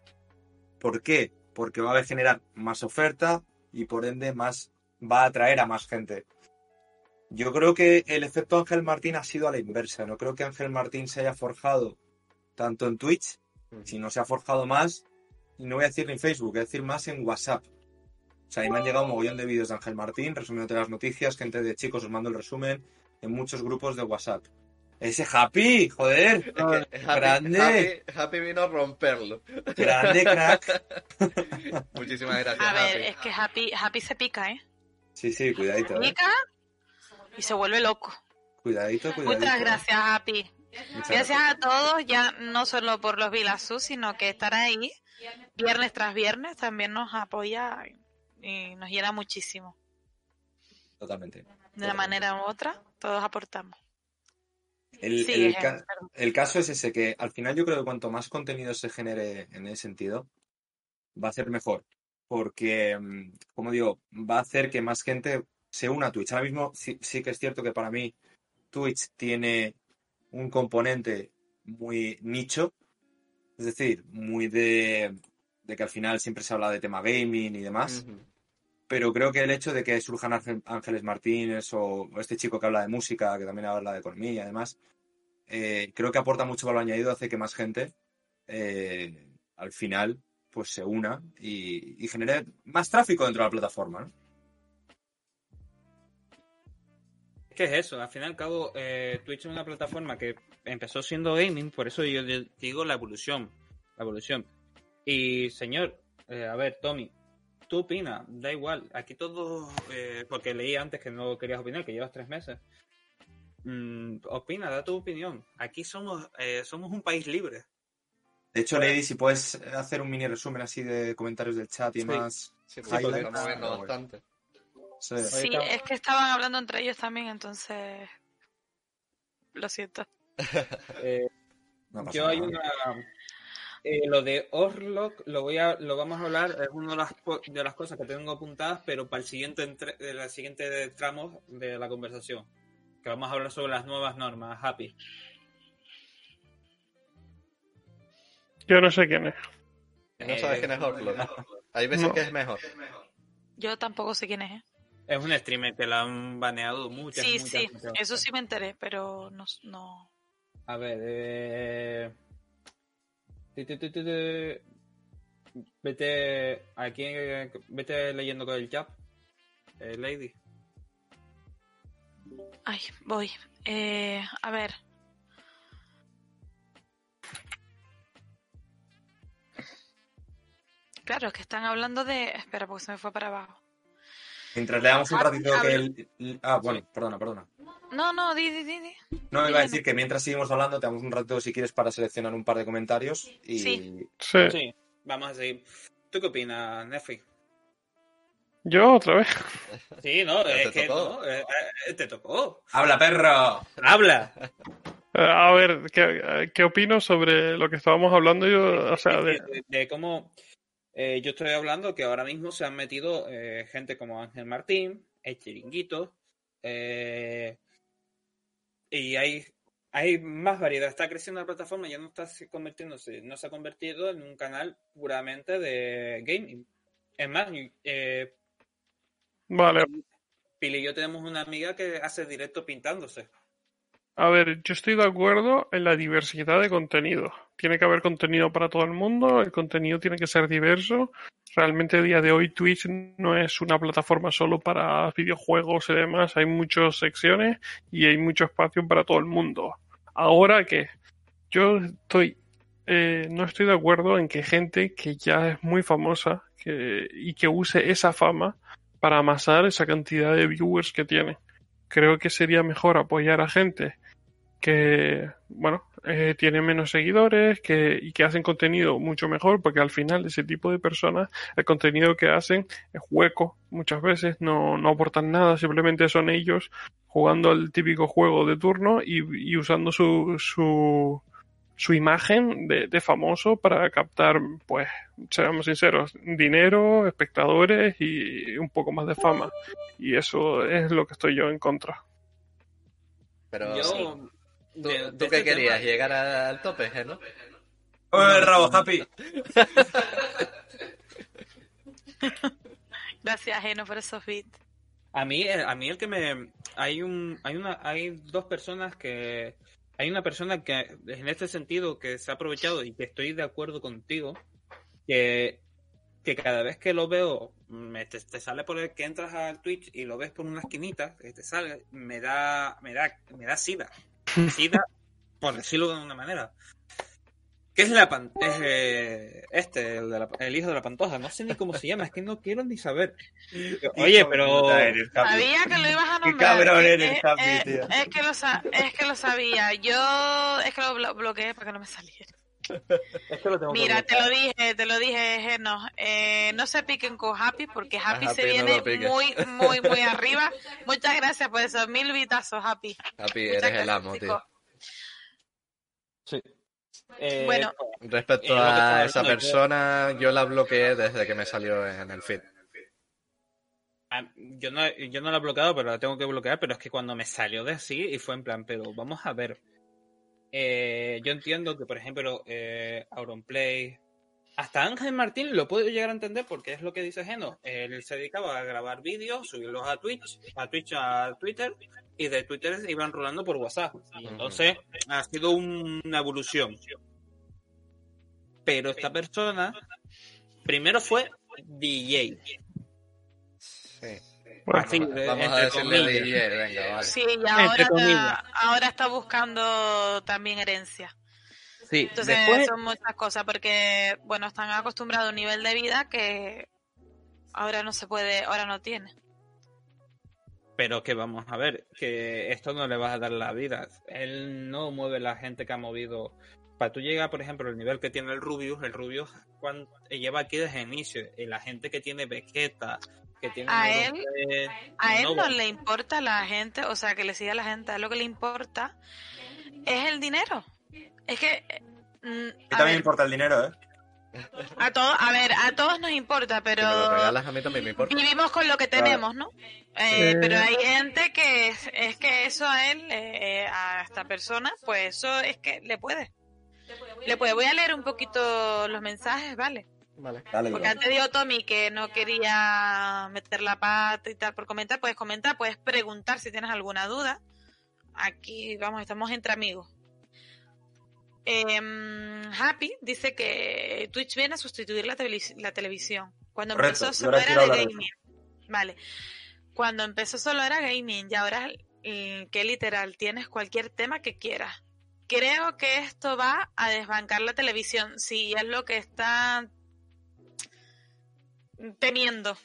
¿Por qué? Porque va a generar más oferta y por ende más va a atraer a más gente. Yo creo que el efecto Ángel Martín ha sido a la inversa. No creo que Ángel Martín se haya forjado tanto en Twitch, si no se ha forjado más, y no voy a decir en Facebook, voy a decir más en WhatsApp. O sea, ahí me han llegado un mogollón de vídeos de Ángel Martín, resumiéndote las noticias, gente de chicos os mando el resumen, en muchos grupos de WhatsApp. Ese Happy, joder. Es que Happy, grande. Happy- Happy vino a romperlo. Grande, crack. Muchísimas gracias, A ver, Happy. es que Happy, Happy se pica, ¿eh? Sí, sí, cuidadito, eh. Pica y se vuelve loco. Cuidadito, cuidadito. Muchas gracias, Happy. Muchas Gracias a todos, ya no solo por los Vilasus, sino que estar ahí viernes tras viernes también nos apoya y nos llena muchísimo. Totalmente. De una manera u otra, todos aportamos. El, Sí, el ca- caso es ese, que al final yo creo que cuanto más contenido se genere en ese sentido, va a ser mejor. Porque, mm, como digo, va a hacer que más gente se una a Twitch. Ahora mismo sí, sí que es cierto que para mí Twitch tiene un componente muy nicho, es decir, muy de, de que al final siempre se habla de tema gaming y demás. Pero creo que el hecho de que surjan Ángel- Ángeles Martínez o este chico que habla de música, que también habla de economía y además, eh, creo que aporta mucho valor añadido, hace que más gente eh, al final pues se una y, genere más tráfico dentro de la plataforma. ¿no? ¿Qué es eso? Al fin y al cabo, eh, Twitch es una plataforma que empezó siendo gaming, por eso yo digo la evolución. La evolución. Y señor, eh, a ver, Tommy, tú opinas, da igual. Aquí todo, eh, porque leí antes que no querías opinar, que llevas tres meses. Mm, opina, da tu opinión. Aquí somos, eh, somos un país libre. De hecho, Lady, si puedes hacer un mini resumen así de comentarios del chat y Sí. más. Sí, porque Highlights. estamos viendo Ah, bueno. bastante. Sí. Sí, Ahorita- es que estaban hablando entre ellos también, entonces lo siento. Eh, No Yo hay una. Eh, lo de Orlock lo voy a, lo vamos a hablar, es una de las, de las cosas que tengo apuntadas, pero para el siguiente entre, de la siguiente tramo de la conversación. Que vamos a hablar sobre las nuevas normas, Happy. Yo no sé quién es. No sabes Eh, quién es Orlok. Hay veces no. que es mejor. Yo tampoco sé quién es. ¿eh? Es un streamer que la han baneado muchas, Sí, muchas, sí, muchas eso sí me enteré, pero no. no... A ver, eh... Vete aquí, vete leyendo con el chat, eh, Lady. Ay, voy. Eh, a ver. Claro, es que están hablando de. Espera, porque se me fue para abajo. Mientras le damos un Ah, ratito que el... Ah, bueno, perdona, perdona. No, no, di, di, di. di. No, iba a decir que mientras seguimos hablando, te damos un ratito si quieres para seleccionar un par de comentarios y... Sí. Sí. Sí, vamos a seguir. ¿Tú qué opinas, Nefi? Yo otra vez. Sí, no, Ya es te que tocó. no, eh, eh, te tocó. ¡Habla, perro! Habla. Eh, A ver, ¿qué, qué opino sobre lo que estábamos hablando yo? O sea, de, de, de cómo eh, yo estoy hablando que ahora mismo se han metido eh, gente como Ángel Martín, el Chiringuito, eh, y hay, hay más variedad. Está creciendo la plataforma, ya no está se- convirtiéndose, no se ha convertido en un canal puramente de gaming. Es más, eh, Vale, Pili y yo tenemos una amiga que hace directo pintándose. a ver, yo estoy de acuerdo en la diversidad de contenido. Tiene que haber contenido para todo el mundo, el contenido tiene que ser diverso. Realmente a día de hoy Twitch no es una plataforma solo para videojuegos y demás, hay muchas secciones y hay mucho espacio para todo el mundo. Ahora que yo estoy, eh, no estoy de acuerdo en que gente que ya es muy famosa y que use esa fama para amasar esa cantidad de viewers que tiene. Creo que sería mejor apoyar a gente que, bueno, eh, tiene menos seguidores que, y que hacen contenido mucho mejor, porque al final ese tipo de personas, el contenido que hacen es hueco muchas veces, no, no aportan nada, simplemente son ellos jugando el típico juego de turno y, y usando su, su, su imagen de, de famoso para captar, pues, seamos sinceros, dinero, espectadores y un poco más de fama. Y eso es lo que estoy yo en contra. Pero, yo, ¿tú, de- tú de qué este querías? tema- ¿Llegar al tope, eh, no? ¡Oye, el rabo, Happy! Gracias, Geno, por esos beats. A mí, eh, a mí el que me hay un, hay una, hay dos personas que, hay una persona que en este sentido que se ha aprovechado y que estoy de acuerdo contigo, que, que cada vez que lo veo, me, te, te sale por el que entras al Twitch y lo ves por una esquinita, que te sale, me da, me da, me da sida. SIDA, por decirlo de una manera. ¿Qué es la pan es, eh, este, el, de la- el hijo de la pantoja? No sé ni cómo se llama, es que no quiero ni saber. Oye, pero Sabía que lo ibas a Qué nombrar. cabrón Es- eres, es- Capi, es- tío. Es que lo es que lo sabía. Yo es que lo blo- bloqueé para que no me saliera. Es que lo tengo que Mira, te lo dije, te lo dije, Geno. Eh, no se piquen con Happy porque Happy, Happy se no viene muy, muy, muy arriba. Muchas gracias por esos mil vitazos, Happy. Happy, Muchas eres el amo, tío. Sí. Eh, Bueno. Respecto Eh, a esa persona, yo la bloqueé desde que me salió en el feed. Ah, Yo no, yo no la he bloqueado, pero la tengo que bloquear, pero es que cuando me salió de así y fue en plan, pero vamos a ver. Eh, yo entiendo que, por ejemplo, eh, Auronplay, hasta Ángel Martín lo puedo llegar a entender porque es lo que dice Geno. Él se dedicaba a grabar vídeos, subirlos a Twitch, a Twitch, a Twitter, y de Twitter se iban rolando por WhatsApp. Y entonces ha sido un- una evolución. Pero esta persona, primero fue DJ. Bueno, Así, Vamos, a decirle venga, vale. Sí, y ahora está, ahora está buscando también herencia. Sí, Entonces después, son muchas cosas porque, bueno, están acostumbrados a un nivel de vida que ahora no se puede, ahora no tiene. pero que vamos a ver, que esto no le vas a dar la vida. Él no mueve la gente que ha movido. Para tú llegar, por ejemplo, al nivel que tiene el Rubius, el Rubius cuan- eh, lleva aquí desde el inicio. Y la gente que tiene Vegeta, que tiene. A él- eh, A él no le importa la gente, o sea, que le siga a la gente, a él lo que le importa es el dinero. Es que mm, A también ver, importa el dinero, ¿eh? a todos, a ver, a todos nos importa, pero Si me lo regalas a mí también me importa. vivimos con lo que Claro. tenemos, ¿no? Eh, Sí. Pero hay gente que es, es que eso a él, eh, a esta persona, pues eso es que le puede. Le puede. Voy a leer un poquito los mensajes, ¿vale? Vale. Dale, Porque antes dijo Tommy que no quería meter la pata y tal por comentar, puedes comentar, puedes preguntar si tienes alguna duda. Aquí, vamos, estamos entre amigos. Em, Happy dice que Twitch viene a sustituir la, televis- la televisión. Cuando Correcto, empezó solo era de gaming. Vale. Cuando empezó solo era gaming y ahora eh, que literal tienes cualquier tema que quieras. Creo que esto va a desbancar la televisión. Si es lo que está temiendo.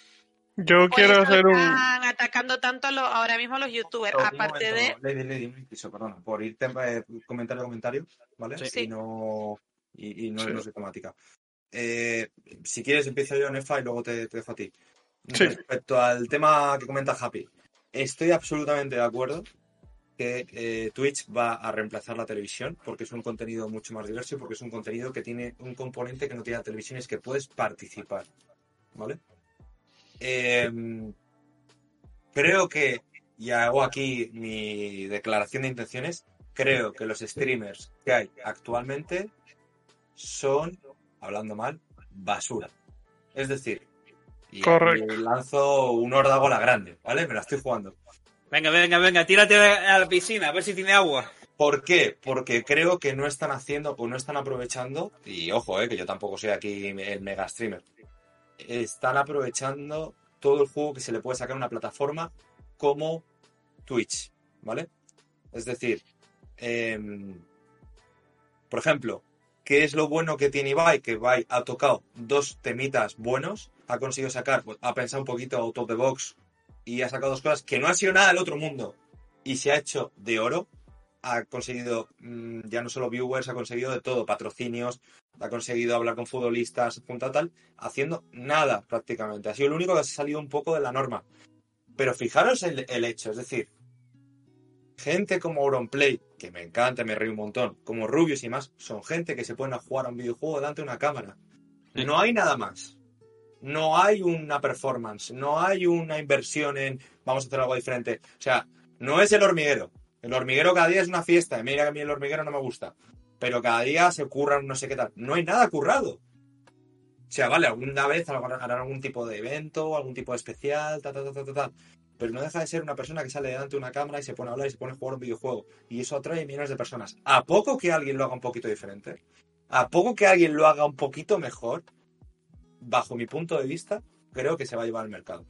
yo quiero hacer un. están atacando tanto a los- ahora mismo a los youtubers. Oh, un aparte de. momento, Lady, Lady, un inciso, perdona, por ir eh, comentario a comentario, ¿vale? Sí. Y no, y, y no, Sí. no es de temática. Eh, si quieres, empiezo yo, Nefa, y luego te, te dejo a ti. Sí. Respecto al tema que comenta Happy, estoy absolutamente de acuerdo que eh, Twitch va a reemplazar la televisión porque es un contenido mucho más diverso y porque es un contenido que tiene un componente que no tiene la televisión y es que puedes participar, ¿vale? Em, creo que, y hago aquí mi declaración de intenciones, creo que los streamers que hay actualmente son, hablando mal, basura. Es decir, y lanzo un órdago a la grande, ¿vale? Me la estoy jugando. Venga, venga, venga, tírate a la piscina a ver si tiene agua. ¿Por qué? Porque creo que no están haciendo o no están aprovechando, y ojo, eh, que yo tampoco soy aquí el mega streamer, están aprovechando todo el juego que se le puede sacar a una plataforma como Twitch, ¿vale? Es decir, em, por ejemplo, ¿qué es lo bueno que tiene Ibai? Que Ibai ha tocado dos temitas buenos, ha conseguido sacar, pues, ha pensado un poquito out of the box y ha sacado dos cosas que no ha sido nada del otro mundo y se ha hecho de oro. Ha conseguido mm, ya no solo viewers, ha conseguido de todo, patrocinios, ha conseguido hablar con futbolistas, punta tal, haciendo nada prácticamente. Ha sido el único que ha salido un poco de la norma. Pero fijaros el, el hecho, es decir, gente como Auronplay, que me encanta, me río un montón, como Rubius y más, son gente que se pueden a jugar a un videojuego delante de una cámara. Sí. No hay nada más. No hay una performance, no hay una inversión en vamos a hacer algo diferente. O sea, no es el hormiguero. El hormiguero cada día es una fiesta. Mira que a mí el hormiguero no me gusta. Pero cada día se curran no sé qué tal. No hay nada currado. O sea, vale, alguna vez harán algún tipo de evento, algún tipo de especial, ta, ta, ta, ta, ta, ta. Pero no deja de ser una persona que sale delante de una cámara y se pone a hablar y se pone a jugar un videojuego. Y eso atrae millones de personas. ¿A poco que alguien lo haga un poquito diferente? ¿A poco que alguien lo haga un poquito mejor? Bajo mi punto de vista, creo que se va a llevar al mercado.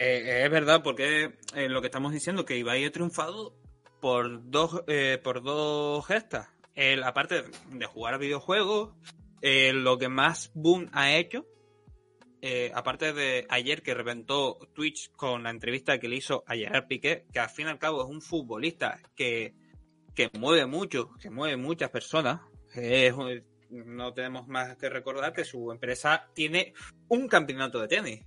Eh, es verdad, porque eh, lo que estamos diciendo, que Ibai ha triunfado por dos, eh, por dos gestas. Él, aparte de jugar a videojuegos, eh, lo que más boom ha hecho, eh, aparte de ayer que reventó Twitch con la entrevista que le hizo a Gerard Piqué, que al fin y al cabo es un futbolista que, que mueve mucho, que mueve muchas personas. Es un- no tenemos más que recordar que su empresa tiene un campeonato de tenis.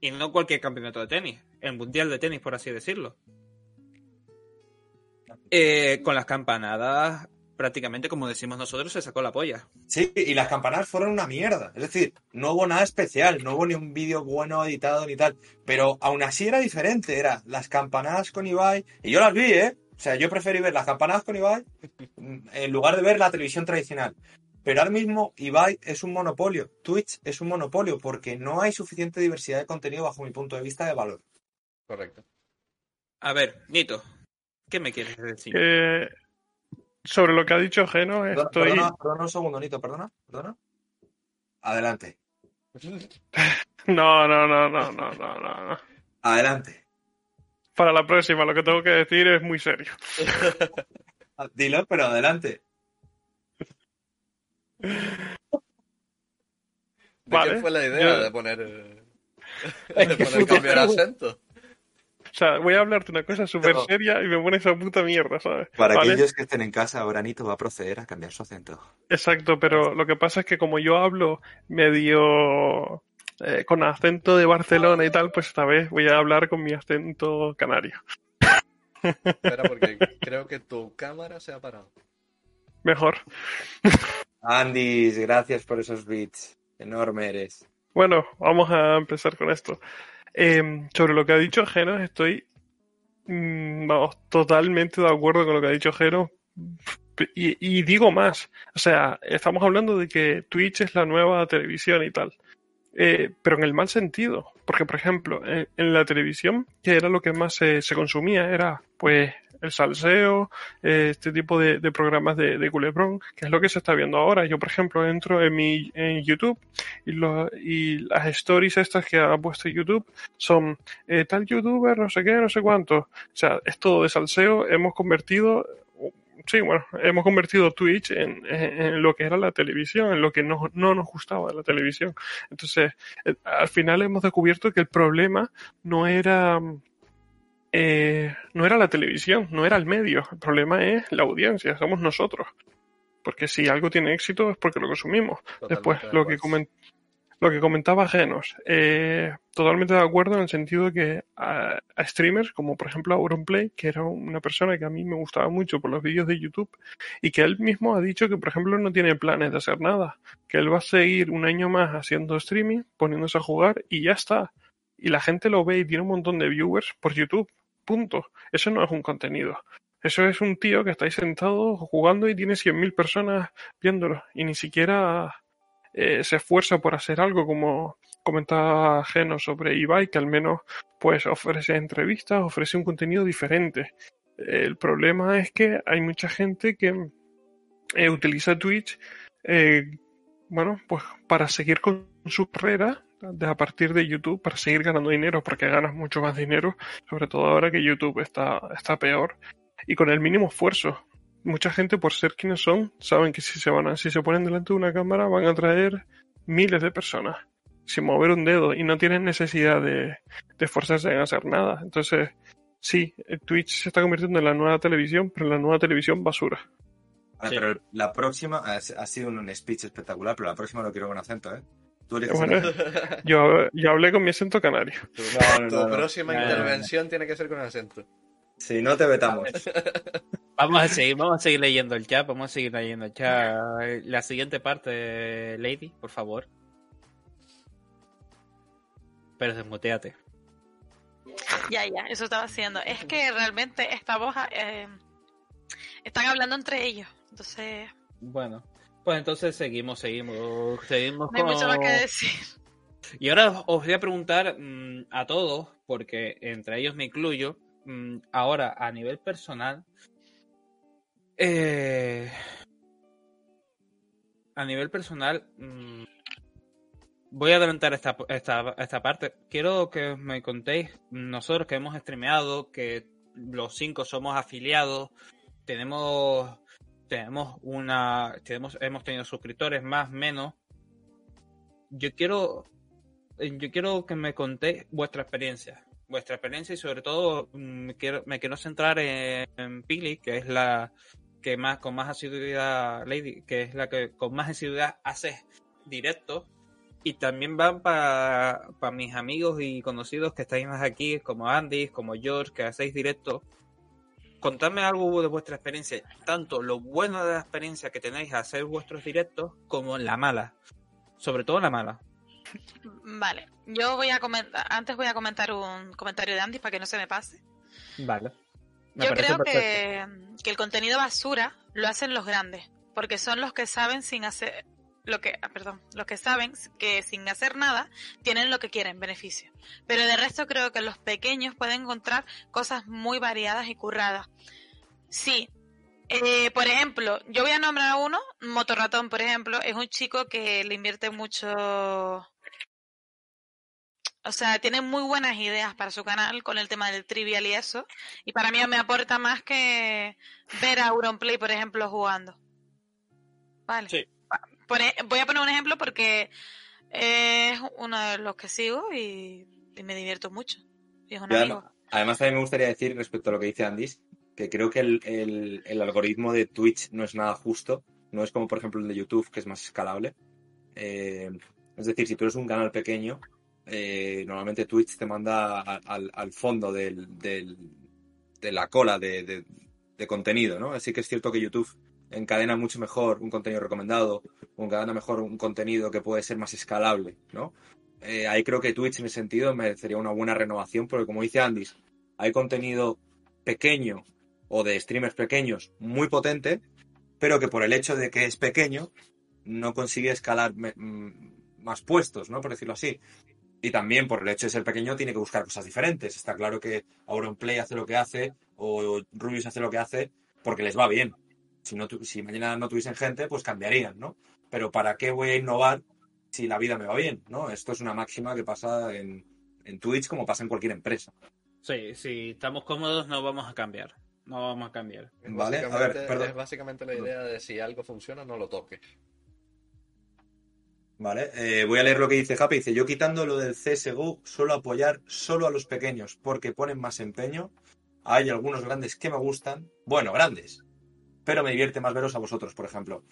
Y no cualquier campeonato de tenis, el mundial de tenis, por así decirlo. Eh, con las campanadas, prácticamente como decimos nosotros, se sacó la polla. Sí, y las campanadas fueron una mierda. Es decir, no hubo nada especial, no hubo ni un vídeo bueno editado ni tal. Pero aún así era diferente, era las campanadas con Ibai. Y yo las vi, ¿eh? O sea, yo preferí ver las campanadas con Ibai en lugar de ver la televisión tradicional. Pero ahora mismo Ibai es un monopolio, Twitch es un monopolio, porque no hay suficiente diversidad de contenido bajo mi punto de vista de valor. Correcto. A ver, Nito, ¿qué me quieres decir? Eh, sobre lo que ha dicho Geno, Perdona, estoy. perdona, perdona un segundo, Nito, perdona, perdona. Adelante, No, no, no, no, no, no, no, adelante. Para la próxima, lo que tengo que decir es muy serio. Dilo, pero adelante. ¿De Vale, quién fue la idea yo- de poner, de poner cambio de acento? O sea, voy a hablarte una cosa súper No. seria y me pones esa puta mierda, ¿sabes? Para ¿Vale? aquellos que estén en casa, ahora Nito va a proceder a cambiar su acento. Exacto, pero lo que pasa es que como yo hablo medio eh, con acento de Barcelona y tal, pues esta vez voy a hablar con mi acento canario. Espera, porque creo que tu cámara se ha parado. Mejor. Andis, gracias por esos beats. Enorme eres. Bueno, vamos a empezar con esto. Eh, sobre lo que ha dicho Geno, estoy mm, vamos, totalmente de acuerdo con lo que ha dicho Geno. Y, y digo más, o sea, estamos hablando de que Twitch es la nueva televisión y tal. Eh, pero en el mal sentido. Porque, por ejemplo, en, en la televisión, que era lo que más se, se consumía, era pues el salseo, eh, este tipo de, programas de, de culebrón, que es lo que se está viendo ahora. Yo, por ejemplo, entro en mi en YouTube y, y las stories estas que ha puesto YouTube son eh, tal youtuber, no sé qué, no sé cuánto. O sea, es todo de salseo. Hemos convertido, sí, bueno, hemos convertido Twitch en lo que era la televisión, en lo que no, no nos gustaba de la televisión. Entonces, eh, al final hemos descubierto que el problema no era... eh, no era la televisión, no era el medio, el problema es la audiencia, somos nosotros. Porque si algo tiene éxito es porque lo consumimos. Después, Totalmente lo que, lo que comentaba Genos, eh, totalmente de acuerdo en el sentido de que a, a streamers, como por ejemplo Auronplay, que era una persona que a mí me gustaba mucho por los vídeos de YouTube, y que él mismo ha dicho que, por ejemplo, no tiene planes de hacer nada, que él va a seguir un año más haciendo streaming, poniéndose a jugar, y ya está. Y la gente lo ve y tiene un montón de viewers por YouTube. Punto. Eso no es un contenido. Eso es un tío que está ahí sentado jugando y tiene 100.000 personas viéndolo. Y ni siquiera eh, se esfuerza por hacer algo como comentaba Geno sobre Ibai, que al menos pues ofrece entrevistas, ofrece un contenido diferente. El problema es que hay mucha gente que eh, utiliza Twitch, eh, bueno, pues para seguir con su carrera de a partir de YouTube, para seguir ganando dinero, porque ganas mucho más dinero, sobre todo ahora que YouTube está, está peor, y con el mínimo esfuerzo. Mucha gente, por ser quienes son, saben que si se van a, si se ponen delante de una cámara van a traer miles de personas sin mover un dedo y no tienen necesidad de, de esforzarse en hacer nada. Entonces, sí, el Twitch se está convirtiendo en la nueva televisión, pero en la nueva televisión basura. Sí. pero la próxima ha, ha sido un speech espectacular, pero la próxima lo quiero con acento, ¿eh? Bueno, yo, yo hablé con mi acento canario. Tu, No, no, tu no, no. próxima No, no, no. intervención tiene que ser con acento. Si no te vetamos. Vamos a seguir, vamos a seguir leyendo el chat, vamos a seguir leyendo el chat. La siguiente parte, Lady, por favor. Pero desmuteate. Ya, ya, eso estaba haciendo. Es que realmente estamos. eh, están hablando entre ellos. Entonces, Bueno, pues entonces seguimos, seguimos, seguimos no hay mucho más que decir. Y ahora os- os voy a preguntar mm, a todos, porque entre ellos me incluyo, mm, ahora a nivel personal, eh, a nivel personal, mm, voy a adelantar esta, esta, esta parte. Quiero que me contéis, nosotros que hemos streameado, que los cinco somos afiliados, tenemos, tenemos una, tenemos, hemos tenido suscriptores más, menos. Yo quiero, eh, yo quiero que me contéis vuestra experiencia, vuestra experiencia y sobre todo mm, quiero, me quiero centrar en, Pili, que es la que más con más asiduidad, Lady, que es la que con más asiduidad hace directos y también van para mis amigos y conocidos que estáis más aquí, como Andy, como George, que hacéis directos. Contadme algo de vuestra experiencia, tanto lo bueno de la experiencia que tenéis a hacer vuestros directos, como la mala. Sobre todo la mala. Vale, yo voy a comentar, antes voy a comentar un comentario de Andy para que no se me pase. Vale. Me Yo creo que, que el contenido basura lo hacen los grandes, porque son los que saben sin hacer lo que, ah, perdón, los que saben que sin hacer nada tienen lo que quieren, beneficio. Pero de resto creo que los pequeños pueden encontrar cosas muy variadas y curradas. Sí. Eh, por ejemplo, yo voy a nombrar a uno, Motorratón, por ejemplo, es un chico que le invierte mucho o sea, tiene muy buenas ideas para su canal con el tema del trivial y eso. Y para mí me aporta más que ver a Auronplay, por ejemplo, jugando. Vale. Sí. Voy a poner un ejemplo porque es uno de los que sigo y, y me divierto mucho. Y es un amigo. además, además también me gustaría decir respecto a lo que dice Andis, que creo que el, el- el algoritmo de Twitch no es nada justo. No es como, por ejemplo, el de YouTube, que es más escalable. Eh, es decir, si tú eres un canal pequeño, eh, normalmente Twitch te manda a- al, al fondo del, del- de la cola de, de- de contenido, ¿no? Así que es cierto que YouTube encadena mucho mejor un contenido recomendado, o encadena mejor un contenido que puede ser más escalable, ¿no? Eh, ahí creo que Twitch en ese sentido merecería una buena renovación, porque como dice Andis, hay contenido pequeño o de streamers pequeños muy potente, pero que por el hecho de que es pequeño no consigue escalar mm, más puestos, ¿no? Por decirlo así. Y también por el hecho de ser pequeño tiene que buscar cosas diferentes. Está claro que Auronplay hace lo que hace o Rubius hace lo que hace porque les va bien. Si, no, tu- si mañana no tuviesen gente, pues cambiarían, ¿no? Pero ¿para qué voy a innovar si la vida me va bien, ¿no? Esto es una máxima que pasa en, en Twitch como pasa en cualquier empresa. Sí, si estamos cómodos no vamos a cambiar. No vamos a cambiar. Vale, a ver, perdón. Es básicamente la idea de si algo funciona, no lo toques. Vale, eh, voy a leer lo que dice Happy. Dice, yo quitando lo del CSGO, suelo apoyar solo a los pequeños porque ponen más empeño. Hay algunos grandes que me gustan. Bueno, grandes. Pero me divierte más veros a vosotros, por ejemplo.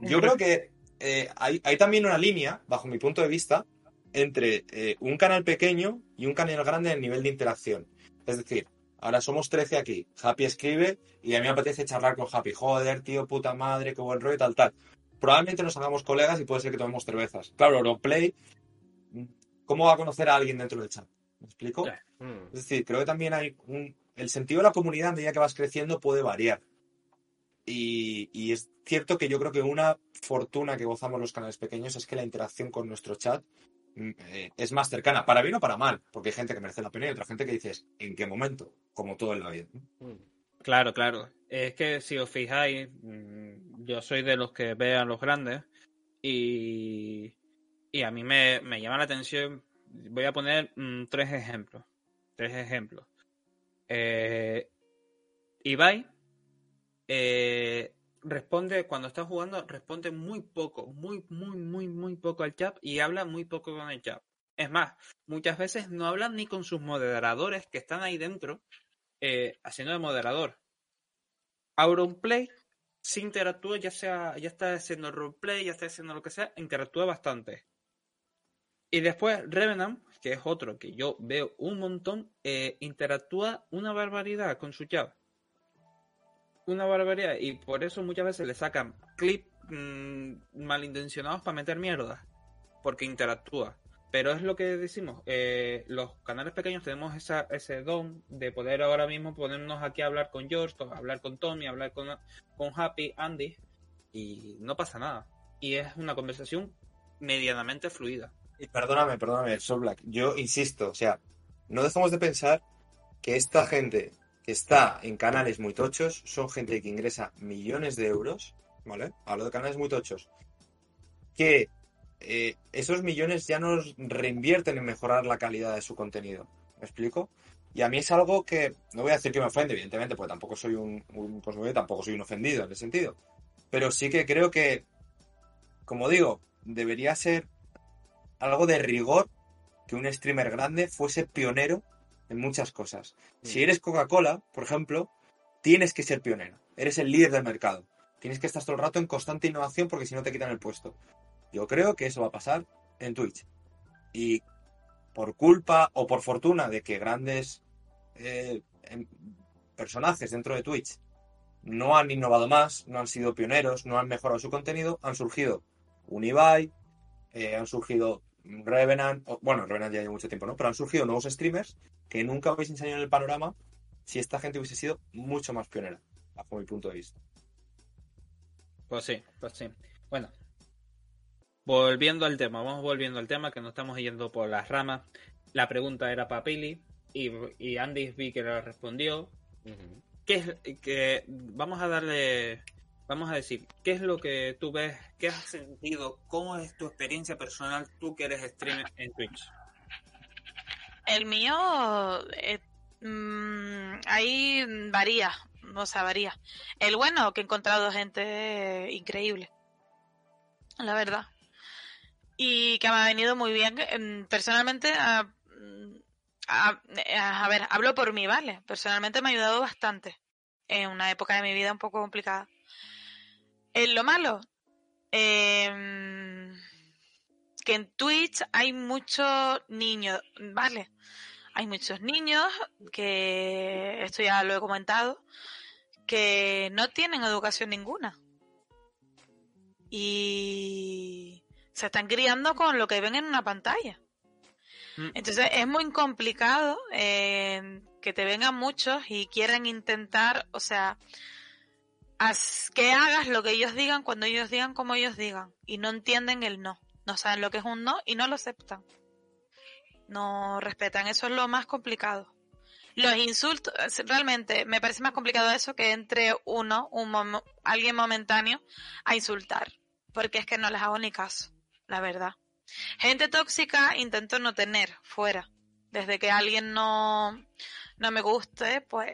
Yo creo que eh, hay, hay también una línea, bajo mi punto de vista, entre eh, un canal pequeño y un canal grande en nivel de interacción. Es decir, ahora somos 13 aquí. Happy escribe y a mí me apetece charlar con Happy. Joder, tío, puta madre, qué buen rollo, tal, tal probablemente nos hagamos colegas y puede ser que tomemos cervezas. Claro, Europlay, ¿cómo va a conocer a alguien dentro del chat? ¿Me explico? Mm. Es decir, creo que también hay un... El sentido de la comunidad a medida que vas creciendo puede variar. Y, es cierto que yo creo que una fortuna que gozamos los canales pequeños es que la interacción con nuestro chat mm, eh, es más cercana, para bien o para mal, porque hay gente que merece la pena y otra gente que dices, ¿en qué momento? Como todo en la vida. Mm. Claro, claro. Es que si os fijáis, mm, yo soy de los que ve a los grandes y, y a mí me, me llama la atención. Voy a poner tres ejemplos. Tres ejemplos. Eh, Ibai eh, responde, cuando está jugando, responde muy poco, muy, muy, muy, muy poco al chat y habla muy poco con el chat. Es más, muchas veces no hablan ni con sus moderadores que están ahí dentro eh, haciendo de moderador. Auronplay sí interactúa, ya sea, ya está haciendo roleplay, ya está haciendo lo que sea, interactúa bastante. Y después Revenant, que es otro que yo veo un montón, eh, interactúa una barbaridad con su chat. Una barbaridad. Y por eso muchas veces le sacan clips mm, malintencionados para meter mierda. Porque interactúa. Pero es lo que decimos, eh, los canales pequeños tenemos esa, ese don de poder ahora mismo ponernos aquí a hablar con George, hablar con Tommy, hablar con, con Happy, Andy, y no pasa nada. Y es una conversación medianamente fluida. Y perdóname, perdóname, Soul Black. Yo insisto, o sea, no dejemos de pensar que esta gente está en canales muy tochos son gente que ingresa millones de euros, ¿vale? Hablo de canales muy tochos. Que eh, esos millones ya nos reinvierten en mejorar la calidad de su contenido. ¿Me explico? Y a mí es algo que, no voy a decir que me ofende, evidentemente, porque tampoco soy un, un consumidor, tampoco soy un ofendido en ese sentido. Pero sí que creo que, como digo, debería ser algo de rigor que un streamer grande fuese pionero en muchas cosas. Si eres Coca-Cola, por ejemplo, tienes que ser pionero. Eres el líder del mercado. Tienes que estar todo el rato en constante innovación porque si no te quitan el puesto. Yo creo que eso va a pasar en Twitch. Y por culpa o por fortuna de que grandes eh, em- personajes dentro de Twitch no han innovado más, no han sido pioneros, no han mejorado su contenido, han surgido un Ibai, eh, han surgido Revenant, bueno, Revenant ya lleva mucho tiempo, ¿no? Pero han surgido nuevos streamers que nunca habéis enseñado en el panorama si esta gente hubiese sido mucho más pionera, bajo mi punto de vista. Pues sí, pues sí. Bueno, volviendo al tema, vamos volviendo al tema que nos estamos yendo por las ramas. La pregunta era para Pili y, y Andy vi que le respondió. Ujú. ¿Qué es que vamos a darle, vamos a decir, qué es lo que tú ves, qué has sentido, cómo es tu experiencia personal, tú que eres streamer en Twitch? El mío, eh, mm, ahí varía, o sea, varía. El bueno, que he encontrado gente increíble, la verdad. Y que me ha venido muy bien. em, Personalmente, a, a- a ver, hablo por mí, ¿vale? Personalmente me ha ayudado bastante en una época de mi vida un poco complicada. En lo malo, em, que en Twitch hay muchos niños, ¿vale? Hay muchos niños que, esto ya lo he comentado, que no tienen educación ninguna. Y se están criando con lo que ven en una pantalla. Mm. Entonces es muy complicado eh, que te vengan muchos y quieran intentar, o sea, haz- que hagas lo que ellos digan cuando ellos digan como ellos digan y no entienden el no. No saben lo que es un no y no lo aceptan. No respetan. Eso es lo más complicado. Los insultos, realmente me parece más complicado eso que entre uno, un momo- alguien momentáneo, a insultar. Porque es que no les hago ni caso, la verdad. Gente tóxica intento no tener fuera. Desde que alguien no, no me guste, pues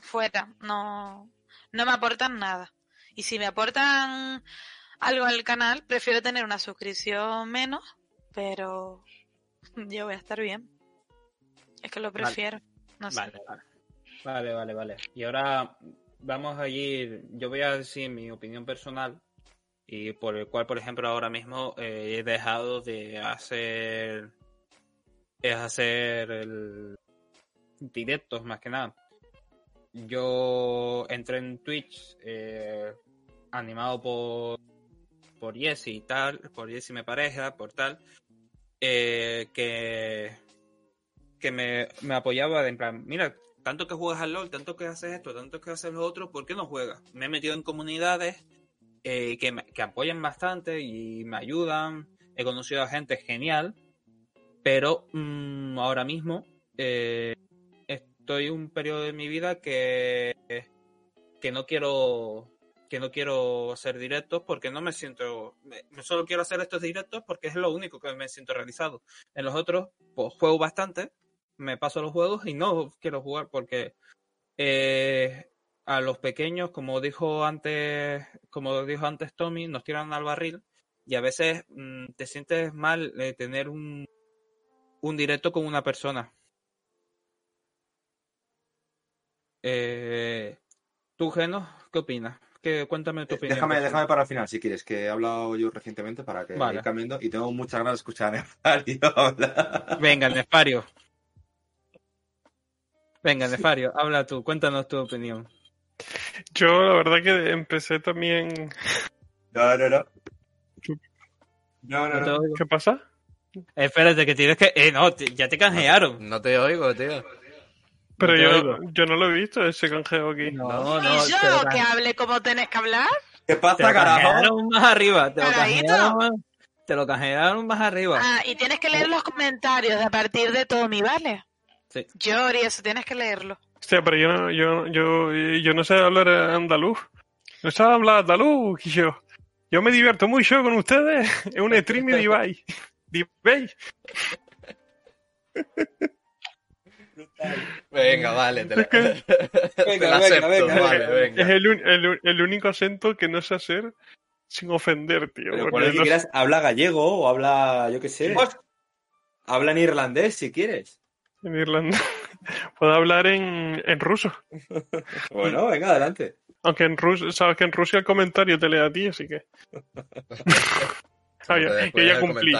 fuera. No, no me aportan nada. Y si me aportan algo al canal, prefiero tener una suscripción menos, pero yo voy a estar bien. Es que lo Vale. prefiero. No sé. Vale, vale. Vale, vale, vale. Y ahora vamos a ir, yo voy a decir mi opinión personal y por el cual, por ejemplo, ahora mismo eh, he dejado de hacer es hacer el directos más que nada. Yo entré en Twitch eh, animado por por Jesse y tal, por Jesse me pareja, por tal, eh, que que me, me apoyaba de en plan, mira, tanto que juegas al LOL, tanto que haces esto, tanto que haces lo otro, ¿por qué no juegas? Me he metido en comunidades eh, que, me- que apoyan bastante y me ayudan. He conocido a gente genial, pero mm, ahora mismo estoy en un periodo de mi vida que, que no quiero que no quiero hacer directos porque no me siento solo quiero hacer estos directos porque es lo único que me siento realizado en los otros pues juego bastante me paso los juegos y no quiero jugar porque eh, a los pequeños, como dijo antes, como dijo antes Tommy, nos tiran al barril y a veces mm, te sientes mal de tener un, un directo con una persona. Eh, ¿Tú, Geno, qué opinas? ¿Qué, cuéntame tu Eh, opinión. Déjame, déjame para el final, si quieres, que he hablado yo recientemente para que Vale. ir cambiando y tengo muchas ganas de escuchar a Nefario hablar. Venga, Nefario. Venga, Nefario, habla tú, cuéntanos tu opinión. Yo la verdad que empecé también... No, no, no. No, no, No. ¿Qué pasa? Espérate, que tienes que... Eh, no, ya te canjearon. No te oigo, tío. Pero te yo, yo no lo he visto ese canjeo aquí. No, no, ¿Y yo te lo, que can- hable como tenés que hablar? ¿Qué te pasa, lo carajo? canjearon más arriba. Te lo Caradito. canjearon más, te lo canjearon más arriba. Ah, y tienes que leer los comentarios a partir de Tommy, ¿vale? Sí. Yori, eso tienes que leerlo. Hostia, pero yo no, yo, yo, yo no sé hablar andaluz. No sé hablar andaluz, y yo. Yo me divierto mucho con ustedes. Es un stream de Ibai. Ibai. Venga, vale, te la, Es que- te Venga, la venga, acepto, venga, vale, venga. Es el, un- el, el único acento que no sé hacer sin ofender, tío. Pero por el que no- quieras, habla gallego o habla, yo qué sé. Hostia. Habla en irlandés si quieres. en Irlanda. Puedo hablar en, en ruso. Bueno, venga, adelante. Aunque en Rusia, sabes que en Rusia el comentario te lee a ti, así que. Ah, yo, ya cumplí.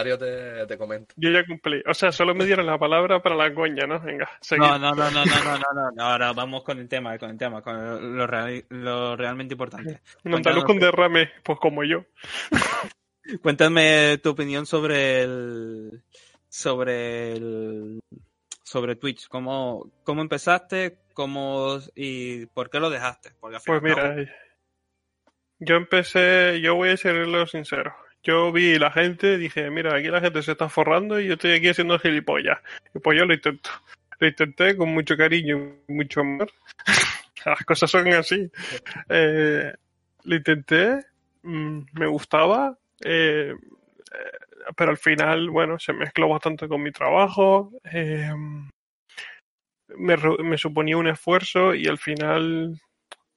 Yo ya cumplí. O sea, solo me dieron la palabra para la coña, ¿no? Venga, seguid. No, no, no, no, no, no, no, Ahora vamos con el tema, con el tema, con lo, real, lo realmente importante. Un con derrame, pues como yo. Cuéntame tu opinión sobre el. sobre el. sobre Twitch. ¿Cómo, cómo empezaste? ¿Cómo. y por qué lo dejaste? Pues mira. No... Yo empecé, yo voy a serlo sincero yo vi la gente, dije, mira, aquí la gente se está forrando y yo estoy aquí haciendo gilipollas. Y pues yo lo intento. Lo intenté con mucho cariño y mucho amor. Las cosas son así. Eh, lo intenté, mm, me gustaba, eh, eh, pero al final, bueno, se mezcló bastante con mi trabajo. me, me suponía un esfuerzo y al final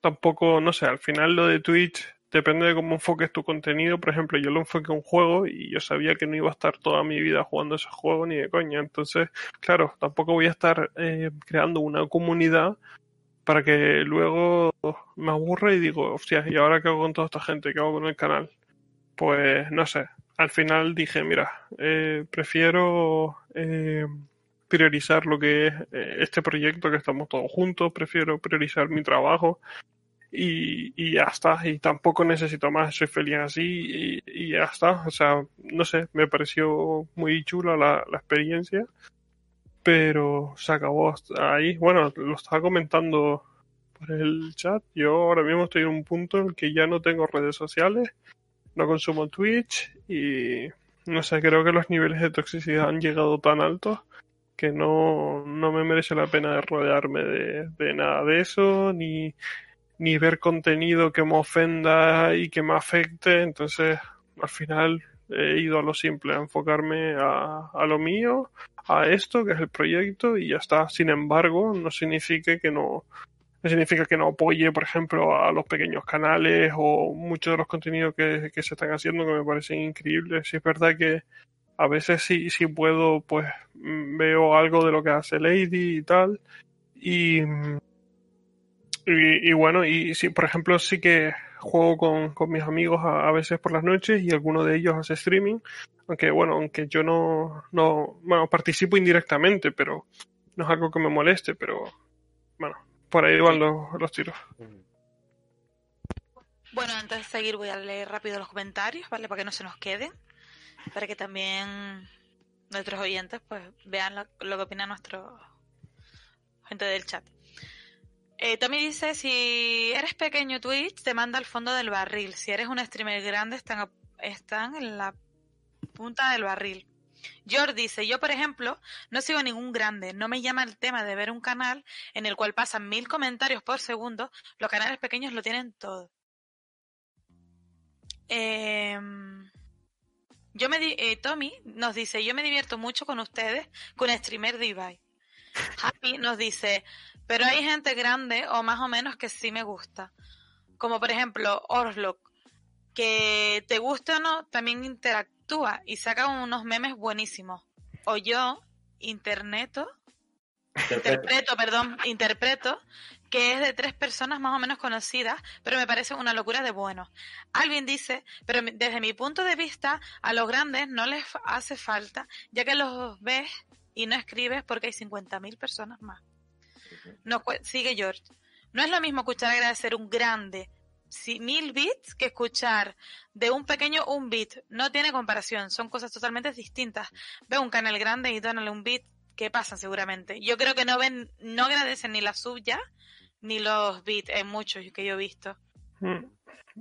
tampoco, no sé, al final lo de Twitch depende de cómo enfoques tu contenido. Por ejemplo, yo lo enfoqué a un juego y yo sabía que no iba a estar toda mi vida jugando ese juego ni de coña. Entonces, claro, tampoco voy a estar eh, creando una comunidad para que luego me aburra y digo, hostia, ¿y ahora qué hago con toda esta gente? ¿Qué hago con el canal? Pues no sé. Al final dije, mira, eh, prefiero eh, priorizar lo que es eh, este proyecto que estamos todos juntos, prefiero priorizar mi trabajo y, y ya está, y tampoco necesito más, soy feliz así y, y ya está, o sea, no sé, me pareció muy chula la, la experiencia, pero se acabó ahí, bueno, lo estaba comentando por el chat, yo ahora mismo estoy en un punto en el que ya no tengo redes sociales, no consumo Twitch y no sé, creo que los niveles de toxicidad han llegado tan altos que no, no me merece la pena rodearme de, de nada de eso, ni, ni ver contenido que me ofenda y que me afecte. Entonces, al final he ido a lo simple, a enfocarme a, a lo mío, a esto, que es el proyecto, y ya está. Sin embargo, no significa que no, no significa que no apoye, por ejemplo, a los pequeños canales o muchos de los contenidos que, que se están haciendo que me parecen increíbles. Sí es verdad que a veces sí, sí puedo, pues mm, veo algo de lo que hace Lady y tal. Y, mm, y, y bueno, y sí, por ejemplo, sí que juego con, con mis amigos a, a veces por las noches y alguno de ellos hace streaming. Aunque bueno, aunque yo no, no, bueno, participo indirectamente, pero no es algo que me moleste, pero bueno, por ahí van los, los tiros. Bueno, antes de seguir voy a leer rápido los comentarios, ¿vale? Para que no se nos queden. Para que también nuestros oyentes pues vean lo, lo que opina nuestro gente del chat. Eh, Tommy dice, si eres pequeño Twitch, te manda al fondo del barril. Si eres un streamer grande, están, están en la punta del barril. George dice, yo por ejemplo, no sigo ningún grande, no me llama el tema de ver un canal en el cual pasan mil comentarios por segundo, los canales pequeños lo tienen todo. Em, yo me di- eh, Tommy nos dice, yo me divierto mucho con ustedes, con streamer de Ibai. Happy nos dice, pero hay gente grande o más o menos que sí me gusta. Como por ejemplo Orlok, que te guste o no, también interactúa y saca unos memes buenísimos. O yo, interneto, interpreto, perdón, interpreto que es de tres personas más o menos conocidas, pero me parece una locura de bueno. Alguien dice, pero desde mi punto de vista, a los grandes no les hace falta, ya que los ves y no escribes porque hay 50.000 personas más. No, cu- sigue George. No es lo mismo escuchar agradecer un grande si, mil bits que escuchar de un pequeño un bit. No tiene comparación, son cosas totalmente distintas. Ve un canal grande y dónale un bit, ¿qué pasa seguramente? Yo creo que no ven, no agradecen ni la sub ya, ni los bits en muchos que yo he visto. Mm,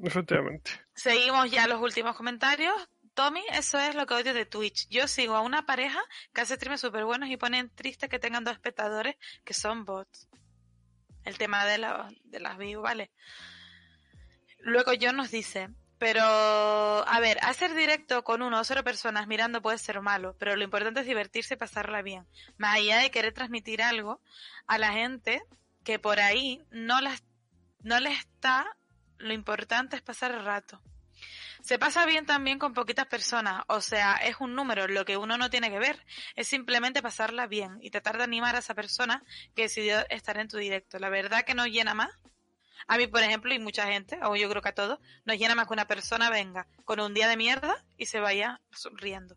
efectivamente. Seguimos ya los últimos comentarios. Tommy, eso es lo que odio de Twitch. Yo sigo a una pareja que hace streams súper buenos y ponen triste que tengan dos espectadores que son bots. El tema de, de las views, ¿vale? Luego John nos dice, pero a ver, hacer directo con uno o cero personas mirando puede ser malo, pero lo importante es divertirse y pasarla bien. Más allá de querer transmitir algo a la gente que por ahí no las no le está, lo importante es pasar el rato. Se pasa bien también con poquitas personas, o sea, es un número, lo que uno no tiene que ver, es simplemente pasarla bien y tratar de animar a esa persona que decidió estar en tu directo. La verdad que nos llena más. A mí, por ejemplo, y mucha gente, o yo creo que a todos, nos llena más que una persona venga con un día de mierda y se vaya sonriendo.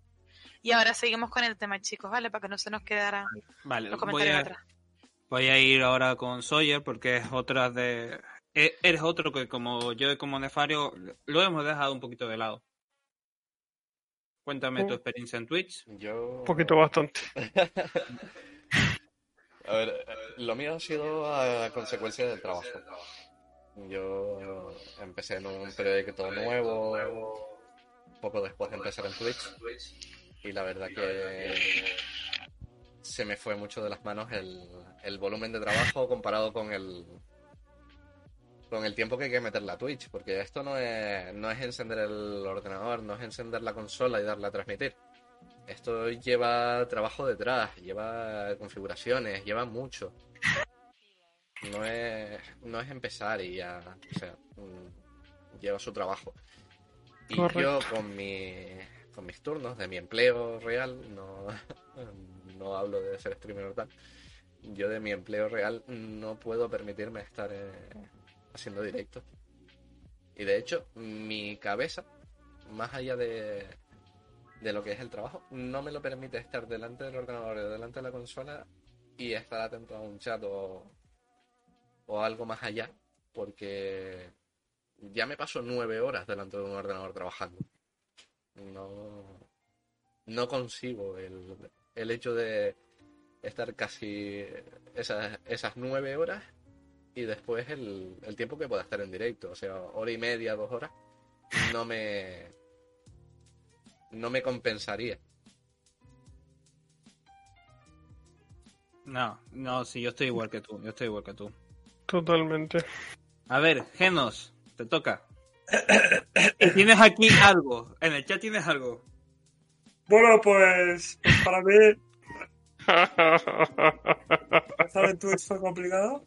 Y ahora seguimos con el tema, chicos, ¿vale? Para que no se nos quedaran Vale, los voy comentarios a, atrás. voy a ir ahora con Sawyer porque es otra de... e- Eres otro que como yo y como Nefario lo hemos dejado un poquito de lado. Cuéntame tu experiencia en Twitch. Yo... Un poquito bastante. A ver, eh, lo mío ha sido a consecuencia del trabajo. Yo empecé en un proyecto nuevo poco después de empezar en Twitch y la verdad que se me fue mucho de las manos el, el volumen de trabajo comparado con el con el tiempo que hay que meterle a Twitch, porque esto no es, no es encender el ordenador, no es encender la consola y darle a transmitir. Esto lleva trabajo detrás, lleva configuraciones, lleva mucho. No es, no es empezar y ya, o sea, lleva su trabajo. Y yo con, mi, con mis turnos de mi empleo real, no, no hablo de ser streamer o tal, yo de mi empleo real no puedo permitirme estar eh, haciendo directos. Y de hecho, mi cabeza, más allá de, de lo que es el trabajo, no me lo permite estar delante del ordenador o delante de la consola y estar atento a un chat o, o algo más allá, porque ya me paso nueve horas delante de un ordenador trabajando. No, no consigo el, el hecho de estar casi esas, esas nueve horas y después el, el tiempo que pueda estar en directo, o sea, hora y media, dos horas, no me no me compensaría. No, no, sí, yo estoy igual que tú, yo estoy igual que tú. Totalmente. A ver, Genos, te toca. tienes aquí algo, en el chat tienes algo. Bueno, pues para mí en Twitch fue complicado.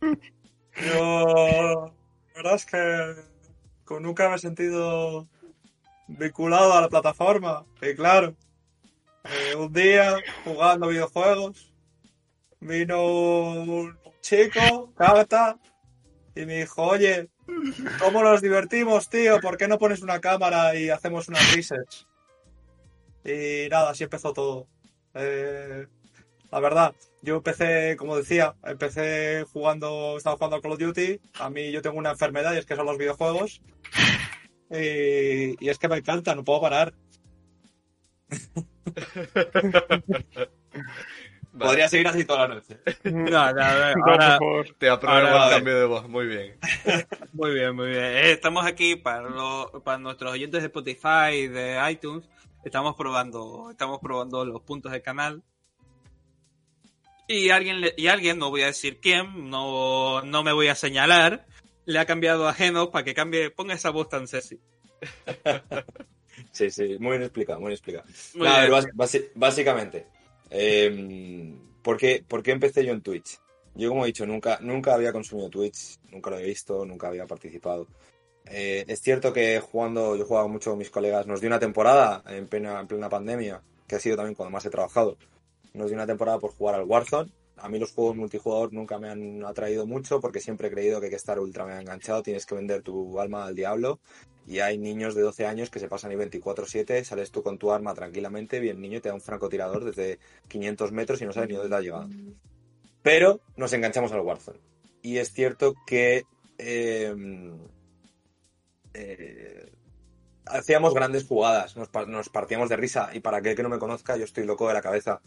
Yo, la verdad es que nunca me he sentido vinculado a la plataforma. Y claro, eh, un día jugando videojuegos, vino un chico, Cata, y me dijo, oye, ¿cómo nos divertimos, tío? ¿Por qué no pones una cámara y hacemos unas risas? Y nada, así empezó todo. Eh, la verdad, yo empecé, como decía, empecé jugando, estaba jugando a Call of Duty. A mí yo tengo una enfermedad y es que son los videojuegos. Y, y es que me encanta, no puedo parar. Podría seguir así toda la noche. No, no, No, ahora-. Te apruebo Ahora, el cambio de voz, muy bien. Muy bien, muy bien. Eh, Estamos aquí para, lo- para nuestros oyentes de Spotify, de iTunes. Estamos probando, estamos probando los puntos del canal. Y alguien, y alguien, no voy a decir quién, no, no me voy a señalar, le ha cambiado a Genos para que cambie, ponga esa voz tan sexy. Sí, sí, muy bien explicado, muy bien explicado. Muy ver, bien. basi- básicamente, eh, ¿por, qué, por qué empecé yo en Twitch? Yo, como he dicho, nunca, nunca había consumido Twitch, nunca lo he visto, nunca había participado. Eh, es cierto que jugando, yo jugaba mucho con mis colegas, nos dio una temporada en plena, en plena pandemia, que ha sido también cuando más he trabajado. Nos dio una temporada por jugar al Warzone. A mí los juegos multijugador nunca me han atraído mucho porque siempre he creído que hay que estar ultra mega enganchado, tienes que vender tu alma al diablo y hay niños de 12 años que se pasan ahí 24-7, sales tú con tu arma tranquilamente, bien el niño te da un francotirador desde 500 metros y no sabes ni dónde te ha llegado. Pero nos enganchamos al Warzone. Y es cierto que eh, eh, hacíamos grandes jugadas, nos, nos partíamos de risa y para aquel que no me conozca yo estoy loco de la cabeza.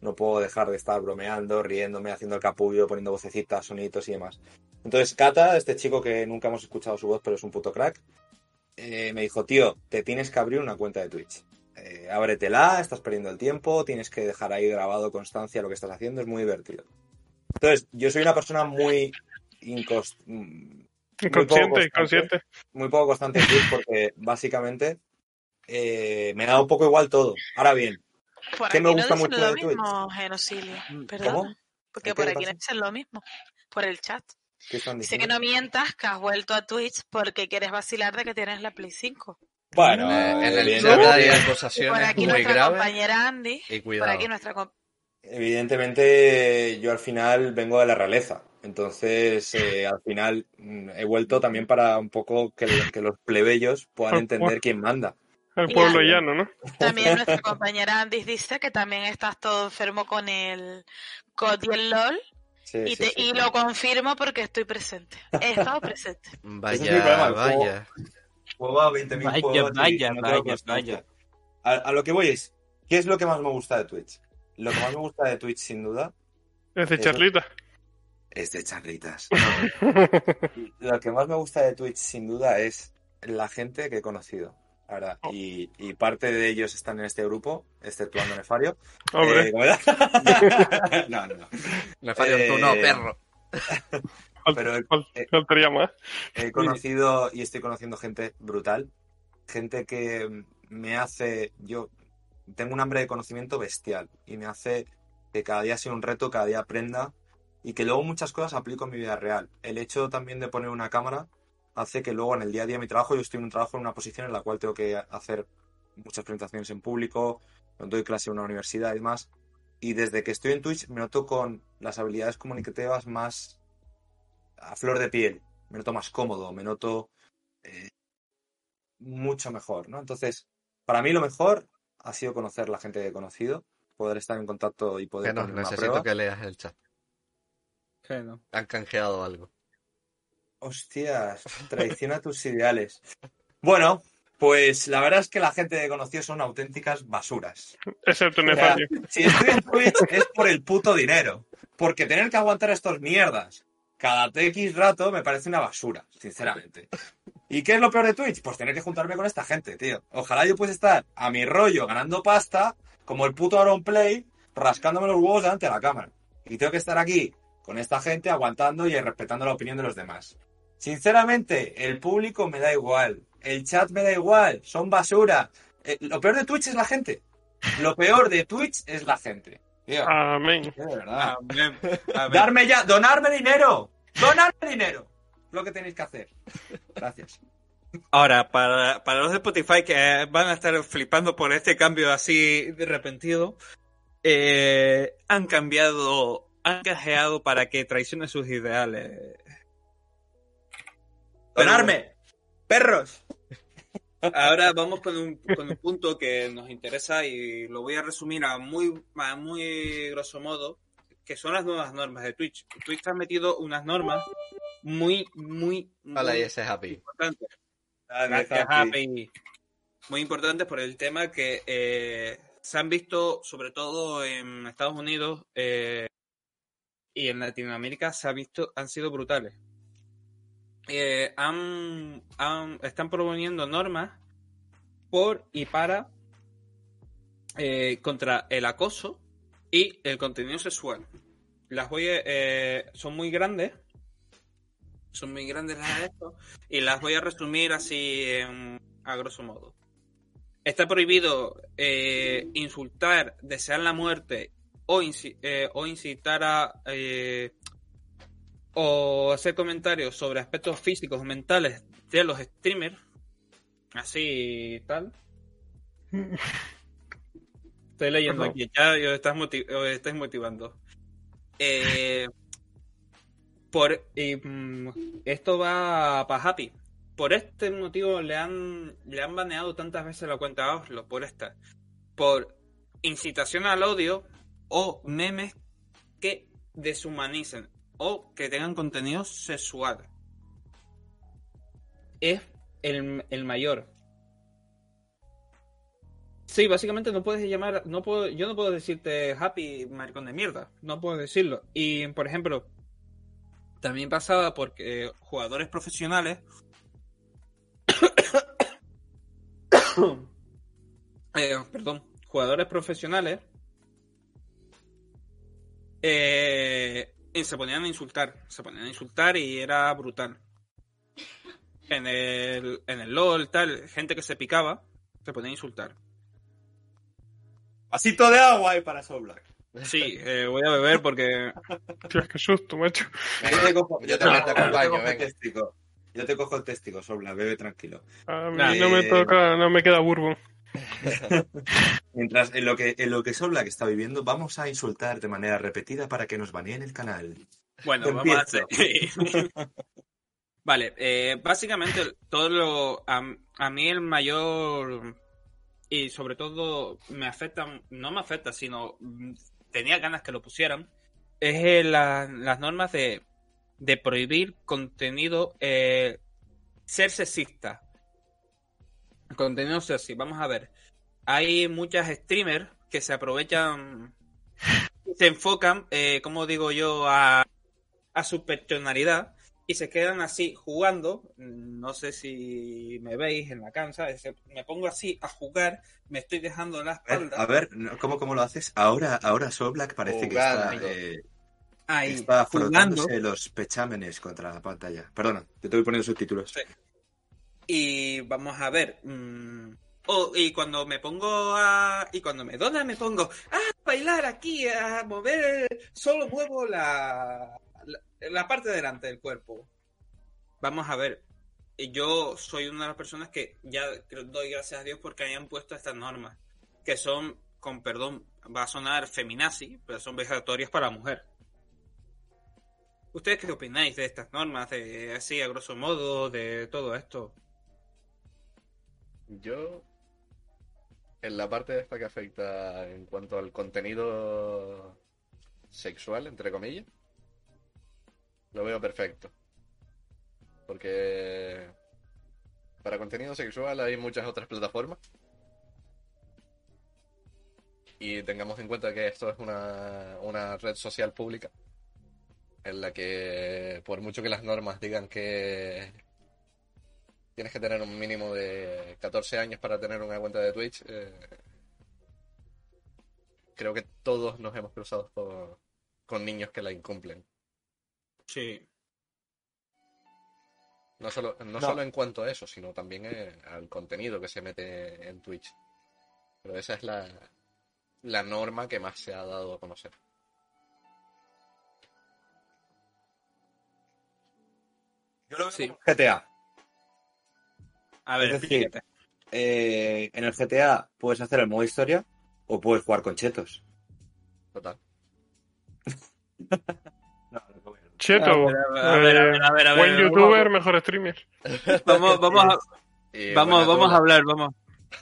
No puedo dejar de estar bromeando, riéndome, haciendo el capullo, poniendo vocecitas, sonitos y demás. Entonces Kata, este chico que nunca hemos escuchado su voz pero es un puto crack, eh, me dijo, tío, te tienes que abrir una cuenta de Twitch. Eh, ábretela, estás perdiendo el tiempo, tienes que dejar ahí grabado constancia lo que estás haciendo, es muy divertido. Entonces, yo soy una persona muy incos- mm, inconsciente. muy poco constante en Twitch porque básicamente eh, me da un poco igual todo. Ahora bien, Por ¿Qué aquí me no gusta dicen mucho lo de mismo, Genocilio. ¿Cómo? Perdona. Porque ¿Qué por aquí no dicen lo mismo. Por el chat. ¿qué están Dice que no mientas que has vuelto a Twitch porque quieres vacilar de que tienes la Play 5. Bueno, Eh, en el evidentemente- chat hay Y por acusaciones aquí muy nuestra graves compañera Andy. y Por aquí nuestra Evidentemente, yo al final vengo de la realeza. Entonces, eh, al final mm, he vuelto también para un poco que, que los plebeyos puedan entender quién manda. El pueblo la- llano, ¿no? También nuestra compañera Andy dice que también estás todo enfermo con el COD y el LOL. Sí, Y, sí, te- sí, y sí. lo confirmo porque estoy presente. He estado presente. Vaya, vaya. Juego a 20.000 Vaya, juegos vaya, no vaya. A, a lo que voy es, ¿qué es lo que más me gusta de Twitch? Lo que más me gusta de Twitch, sin duda, Es de Eso. charlita. es de charlitas. Lo que más me gusta de Twitch, sin duda, es la gente que he conocido. Oh. Y, y parte de ellos están en este grupo, exceptuando Nefario. Hombre, Eh, no, no, no. Nefario, tú no, eh, perro. Pero eh, faltaría más. he conocido y estoy conociendo gente brutal. Gente que me hace. Yo tengo un hambre de conocimiento bestial y me hace que cada día sea un reto, cada día aprenda y que luego muchas cosas aplico en mi vida real. El hecho también de poner una cámara hace que luego en el día a día de mi trabajo, yo estoy en un trabajo en una posición en la cual tengo que hacer muchas presentaciones en público, doy clase en una universidad y demás. Y desde que estoy en Twitch me noto con las habilidades comunicativas más a flor de piel. Me noto más cómodo, me noto eh, mucho mejor, ¿no? Entonces, para mí lo mejor ha sido conocer la gente que he conocido, poder estar en contacto y poder Que no, necesito prueba. que leas el chat. No. Han canjeado algo. Hostias, traiciona tus ideales. Bueno, pues la verdad es que la gente que he conocido son auténticas basuras. Excepto O sea, Nefario. si estoy en Twitch es por el puto dinero. Porque tener que aguantar estos mierdas cada TX rato me parece una basura, sinceramente. ¿Y qué es lo peor de Twitch? Pues tener que juntarme con esta gente, tío. Ojalá yo pudiese estar a mi rollo ganando pasta, como el puto Aaron Play, rascándome los huevos delante de la cámara. Y tengo que estar aquí con esta gente aguantando y respetando la opinión de los demás. Sinceramente, el público me da igual. El chat me da igual. Son basura. Eh, lo peor de Twitch es la gente. Lo peor de Twitch es la gente. Tío, Amén. de verdad. Amén. Amén. Darme ya, donarme dinero. Donarme dinero. Lo que tenéis que hacer. Gracias. Ahora, para, para los de Spotify que van a estar flipando por este cambio así de repentino, eh, han cambiado, han canjeado para que traicione sus ideales. Donarme. Perros. Ahora vamos con un, con un punto que nos interesa y lo voy a resumir a muy, a muy grosso modo, que son las nuevas normas de Twitch. Twitch ha metido unas normas muy, muy, Hola, muy y ese es Happy. importantes. Gracias, Happy. Happy. Muy importantes por el tema que eh, se han visto, sobre todo en Estados Unidos eh, y en Latinoamérica, se ha visto, han sido brutales. Eh, han, están proponiendo normas por y para eh, contra el acoso y el contenido sexual. Las voy a- eh, son muy grandes, son muy grandes las de esto, y las voy a resumir así en- a grosso modo. Está prohibido insultar, desear la muerte o, o incitar a o hacer comentarios sobre aspectos físicos o mentales de los streamers, así tal. Estoy leyendo aquí, ya os estás, motiv- estáis motivando. Eh, por, y, mm, esto va para Happy. Por este motivo le han, le han baneado tantas veces la cuenta a Oslo, por esta. Por incitación al odio o memes que deshumanicen o que tengan contenido sexual. Es el, el mayor. Sí, básicamente no puedes llamar, no puedo, yo no puedo decirte happy maricón de mierda, no puedo decirlo. Y por ejemplo, también pasaba porque jugadores profesionales Eh, perdón, jugadores profesionales eh, y se ponían a insultar, se ponían a insultar y era brutal. en el, en el LOL, tal, gente que se picaba, se ponía a insultar. Vasito de agua ahí para Soul Black. Sí, eh, voy a beber porque Tío, qué susto, macho. Yo te cojo, Yo te yo te acompaño, cojo el venga. testigo. Yo te cojo el testigo, Soul Black, bebe tranquilo. A mí no me eh, toca, no me queda bourbon. Mientras en lo que en lo que Soul Black está viviendo, vamos a insultar de manera repetida para que nos baneen el canal. Bueno, vamos a hacer. Vale, eh, básicamente todo lo. A, a mí el mayor. Y sobre todo me afecta, no me afecta, sino mm, tenía ganas que lo pusieran. Es eh, la- las normas de, de prohibir contenido eh, ser sexista. Contenido sexy. Vamos a ver. Hay muchas streamers que se aprovechan, se enfocan, eh, como digo yo, a, a su personalidad y se quedan así jugando. No sé si me veis en la cancha. Me pongo así a jugar, me estoy dejando la A ver, espalda. a ver, ¿cómo, ¿cómo lo haces? Ahora, ahora Soul Black parece que está, eh, ahí, está jugando. frotándose los pechámenes contra la pantalla. Perdona, te estoy poniendo subtítulos. Sí. Y vamos a ver. oh, y cuando me pongo a. Y cuando me dona, me pongo a bailar aquí, a mover. Solo muevo la, la, parte delante del cuerpo. Vamos a ver. Yo soy una de las personas que ya doy gracias a Dios porque hayan puesto estas normas. Que son, con perdón, va a sonar feminazi, pero son vejatorias para la mujer. ¿Ustedes qué opináis de estas normas, de así a grosso modo, de todo esto? Yo, en la parte esta que afecta en cuanto al contenido sexual, entre comillas, lo veo perfecto. Porque para contenido sexual hay muchas otras plataformas. Y tengamos en cuenta que esto es una, una red social pública en la que por mucho que las normas digan que tienes que tener un mínimo de 14 años para tener una cuenta de Twitch. eh, creo que todos nos hemos cruzado por- con niños que la incumplen. Sí. No solo, no No. solo en cuanto a eso, sino también eh, al contenido que se mete en Twitch. Pero esa es la, la norma que más se ha dado a conocer. Yo lo veo Sí. como GTA. A ver, Es decir, eh, en el GTA puedes hacer el modo historia o puedes jugar con chetos. Total. Cheto, A ver, a ver, a ver, a buen youtuber, mejor streamer. Vamos, vamos, a, Y vamos, vamos a hablar, vamos.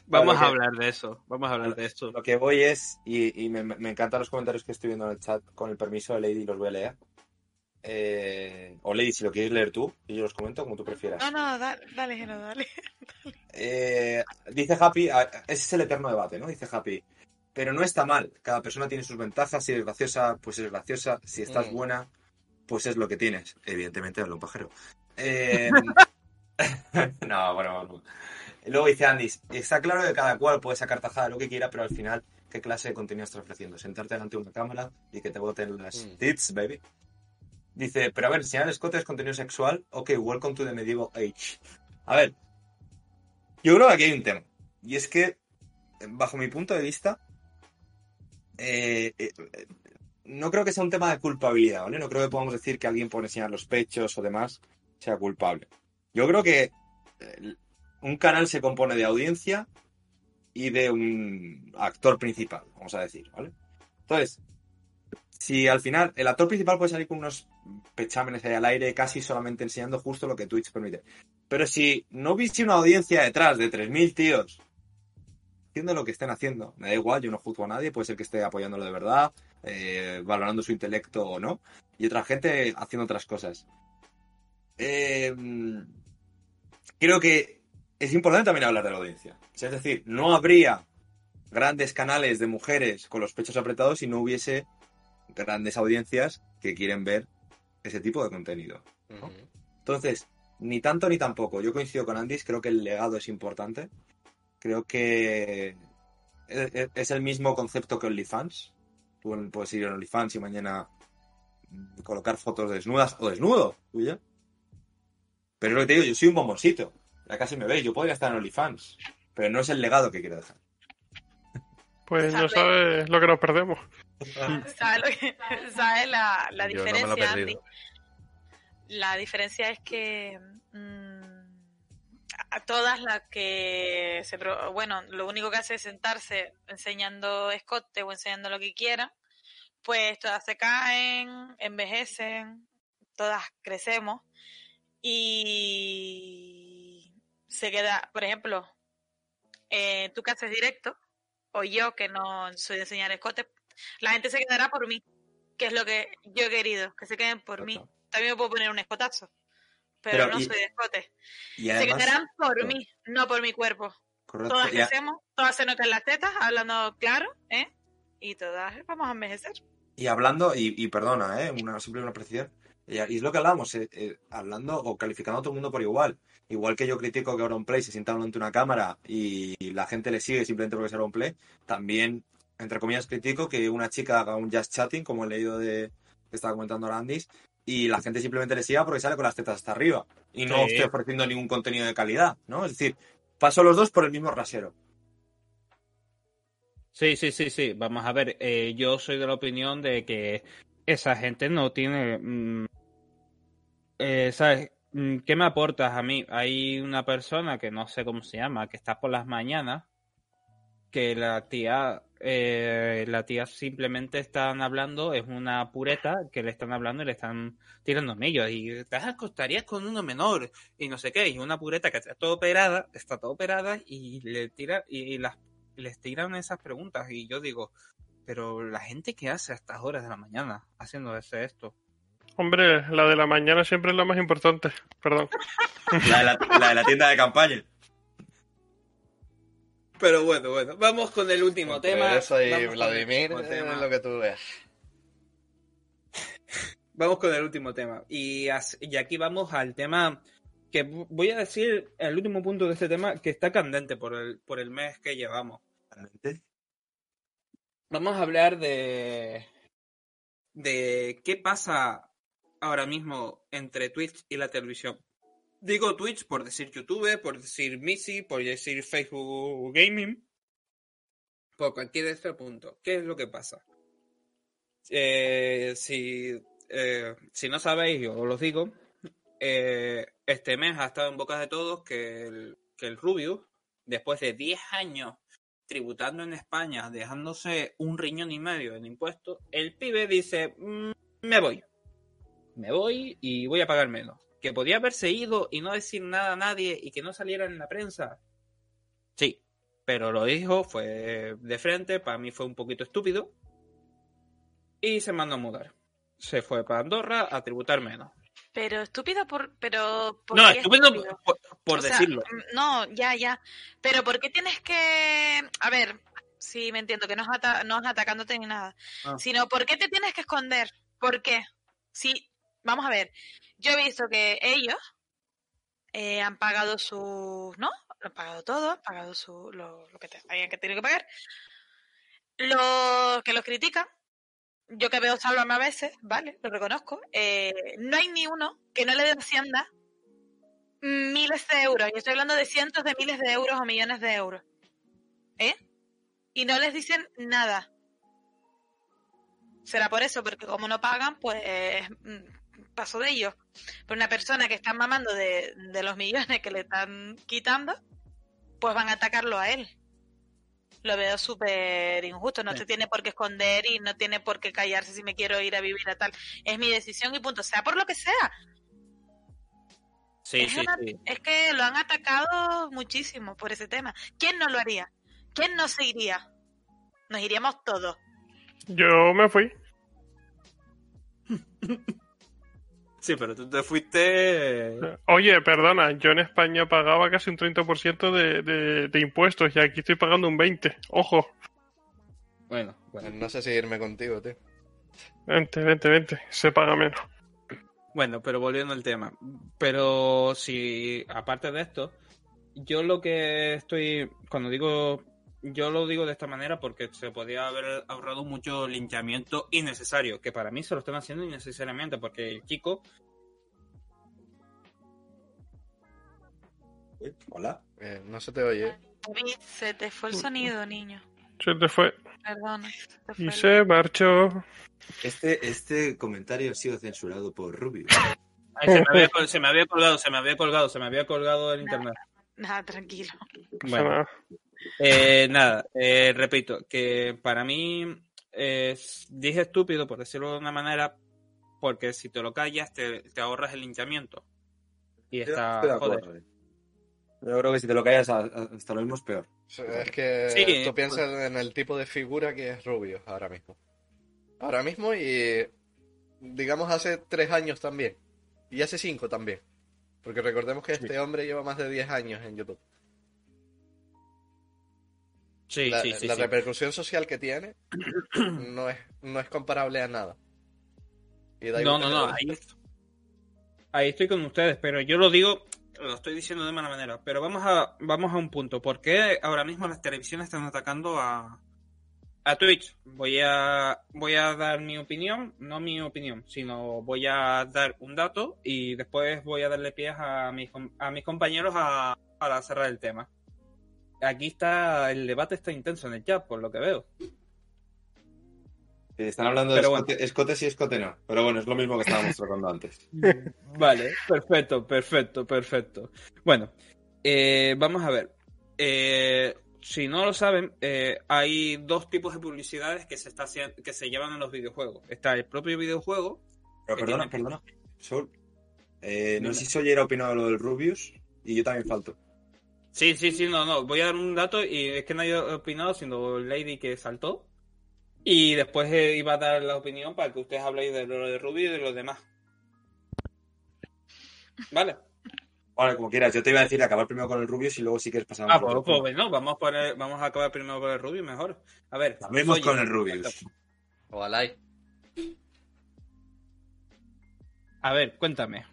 Vamos Vale, a que- hablar de eso. Vamos a hablar de esto. Lo que voy es, y, y me, me encantan los comentarios que estoy viendo en el chat, con el permiso de Lady los voy a leer. Eh, o Lady, si lo quieres leer tú, y yo los comento como tú prefieras. No, no, da- dale, Geno, dale. Eh, dice Happy, ese es el eterno debate, ¿no? Dice Happy. Pero no está mal, cada persona tiene sus ventajas, si eres graciosa, pues eres graciosa, si estás Mm. buena, pues es lo que tienes. Evidentemente, habla un pajero. Eh, no, bueno, no. Luego dice Andy, está claro que cada cual puede sacar tajada de lo que quiera, pero al final, ¿qué clase de contenido estás ofreciendo? Sentarte delante de una cámara y que te boten las Mm. tits, baby. Dice, pero a ver, enseñar escote es contenido sexual. Ok, welcome to the medieval age. A ver, yo creo que aquí hay un tema. Y es que, bajo mi punto de vista, eh, eh, no creo que sea un tema de culpabilidad, ¿vale? No creo que podamos decir que alguien por enseñar los pechos o demás sea culpable. Yo creo que eh, un canal se compone de audiencia y de un actor principal, vamos a decir, ¿vale? Entonces, si al final el actor principal puede salir con unos pechámenes ahí al aire, casi solamente enseñando justo lo que Twitch permite. Pero si no hubiese una audiencia detrás de 3.000 tíos haciendo lo que estén haciendo, me da igual, yo no juzgo a nadie, puede ser que esté apoyándolo de verdad, eh, valorando su intelecto o no, y otra gente haciendo otras cosas. Eh, creo que es importante también hablar de la audiencia. Es decir, no habría grandes canales de mujeres con los pechos apretados si no hubiese grandes audiencias que quieren ver ese tipo de contenido. Entonces, ni tanto ni tampoco. Yo coincido con Andis, creo que el legado es importante. Creo que es es- es el mismo concepto que OnlyFans. Tú puedes ir a OnlyFans y mañana mm, colocar fotos desnudas o desnudo, tuya. Pero es lo que te digo, yo soy un bomboncito. Ya casi me veis, yo podría estar en OnlyFans. Pero no es el legado que quiero dejar. Pues no Sabe. sabes lo que nos perdemos. ¿Sabes la, la Yo diferencia. Andy? La diferencia es que mm, a todas las que se pro- bueno, lo único que hace es sentarse enseñando escote o enseñando lo que quieran, pues todas se caen, envejecen, todas crecemos y se queda, por ejemplo, eh, tú que haces directo o yo que no soy de enseñar escote, la gente se quedará por mí, que es lo que yo he querido, que se queden por mí. También me puedo poner un escotazo, pero, Pero no y- soy de escote. Y se quedarán por mí, no por mi cuerpo. correcto, Todas crecemos, todas se notan las tetas, hablando claro, ¿eh? Y todas vamos a envejecer. Y hablando, y, y perdona, ¿eh? una simple una precisión. Y, es lo que hablamos, eh, eh, hablando o calificando a todo el mundo por igual. Igual que yo critico que Auronplay se sienta ante una cámara y la gente le sigue simplemente porque es Auronplay, también, entre comillas, critico que una chica haga un just chatting, como he leído de que estaba comentando Arandis, y la gente simplemente le siga porque sale con las tetas hasta arriba y no Sí. esté ofreciendo ningún contenido de calidad, ¿no? Es decir, paso los dos por el mismo rasero. Sí, sí, sí, sí. Vamos a ver, eh, yo soy de la opinión de que esa gente no tiene... mm, eh, ¿Sabes? Mm, ¿Qué me aportas a mí? Hay una persona que no sé cómo se llama, que está por las mañanas, que la tía, eh, la tía simplemente están hablando, es una pureta que le están hablando y le están tirando mellos y te acostarías con uno menor y no sé qué, y una pureta que está todo operada, está todo operada y le tira y las les tiran esas preguntas y yo digo, pero la gente que hace a estas horas de la mañana haciendo ese esto. Hombre, la de la mañana siempre es la más importante. Perdón. La de la, la de la tienda de campaña. Pero bueno, bueno, vamos con el último Entre tema. Eso y vamos con el Vladimir, último eh, tema. lo que tú veas. Vamos con el último tema. Y, as- y aquí vamos al tema que voy a decir el último punto de este tema que está candente por el, por el mes que llevamos. Realmente. Vamos a hablar de, de qué pasa ahora mismo entre Twitch y la televisión. Digo Twitch por decir YouTube, por decir Missy, por decir Facebook Gaming, por cualquier otro punto. ¿Qué es lo que pasa? Eh, si, eh, si no sabéis, yo os lo digo, eh, este mes ha estado en bocas de todos que el, que el Rubius, después de 10 años tributando en España, dejándose un riñón y medio en impuestos, el pibe dice, "Mm, me voy. Me voy y voy a pagar menos. Que podía haberse ido y no decir nada a nadie y que no saliera en la prensa. Sí, pero lo dijo, fue de frente, para mí fue un poquito estúpido. Y se mandó a mudar. Se fue para Andorra a tributar menos. Pero estúpido por... Pero, ¿por No, estúpido estúpido? por, por O sea, decirlo. no, ya, ya. Pero ¿por qué tienes que... A ver, sí, me entiendo, que no es, ata- no es atacándote ni nada. Ah. Sino, ¿por qué te tienes que esconder? ¿Por qué? Sí, vamos a ver. Yo he visto que ellos eh, han pagado sus... ¿No? Lo han pagado todo, han pagado su, lo, que te, que tienen que pagar. Los que los critican, yo que veo Sálvame a veces, vale, lo reconozco, eh, no hay ni uno que no le dé Hacienda miles de euros. Yo estoy hablando de cientos de miles de euros o millones de euros. ¿Eh? Y no les dicen nada. Será por eso, porque como no pagan, pues mm, paso de ellos. Pero una persona que está mamando de, de los millones que le están quitando, pues van a atacarlo a él. Lo veo súper injusto. No Sí. se tiene por qué esconder y no tiene por qué callarse si me quiero ir a vivir a tal. Es mi decisión y punto. Sea por lo que sea. Sí, es, sí, una- sí. es que lo han atacado muchísimo por ese tema. ¿Quién no lo haría? ¿Quién no se iría? Nos iríamos todos. Yo me fui. Sí, pero tú te fuiste. Oye, perdona, yo en España pagaba casi un 30% de, de, de impuestos y aquí estoy pagando un 20%. Ojo, Bueno, bueno. No sé si irme contigo, tío. vente, vente, vente, se paga menos. Bueno, pero volviendo al tema. Pero si, aparte de esto, yo lo que estoy, cuando digo, yo lo digo de esta manera porque se podía haber ahorrado mucho linchamiento innecesario, que para mí se lo están haciendo innecesariamente, porque el chico Hola. Eh, no se te oye. Se te fue el sonido, niño. Se te fue. Perdona. se te fue Y el- se marchó. Este, este comentario ha sido censurado por Rubio. Ay, se, me había, col- se me había colgado, se me había colgado, se me había colgado el internet. Nada, tranquilo. Bueno, nada. Eh, nada, eh, repito, que para mí eh, dije estúpido, por decirlo de una manera, porque si te lo callas te, te ahorras el linchamiento. Y está, de joder. Yo creo que si te lo callas hasta lo mismo es peor. Es que Sí, tú piensas en el tipo de figura que es Rubio ahora mismo. Ahora mismo y digamos hace tres años también. Y hace cinco también. Porque recordemos que este hombre lleva más de 10 años en YouTube. Sí, la sí, sí. la sí. repercusión social que tiene no es, no es comparable a nada. Y da No, no, no, ahí, ahí estoy con ustedes, pero yo lo digo, lo estoy diciendo de mala manera, pero vamos a, vamos a un punto. ¿Por qué ahora mismo las televisiones están atacando a, a Twitch? Voy a, voy a dar mi opinión, no mi opinión, sino voy a dar un dato y después voy a darle pies a mis, a mis compañeros a, para cerrar el tema. Aquí está, el debate está intenso en el chat, por lo que veo. Están hablando de bueno. escote, escote sí, escote no. Pero bueno, es lo mismo que estábamos tratando antes. Vale, perfecto, perfecto, perfecto. Bueno, eh, vamos a ver. Eh, si no lo saben, eh, hay dos tipos de publicidades que se está haciendo, que se llevan en los videojuegos. Está el propio videojuego. Pero perdona, tiene- perdona. Sol, eh, no sé si Soy era opinado lo del Rubius y yo también falto. Sí, sí, sí, no, no. Voy a dar un dato y es que nadie ha opinado, sino Lady que saltó. Y después eh, iba a dar la opinión para que ustedes habléis de lo de Ruby y de los demás. Vale. Vale, como quieras. Yo te iba a decir acabar primero con el Rubius y luego si quieres pasar Ah, pues, pues bueno, vamos a poner, vamos a acabar primero con el Ruby, mejor. A ver. Acabemos con el Rubius. Ojalá. A ver, cuéntame.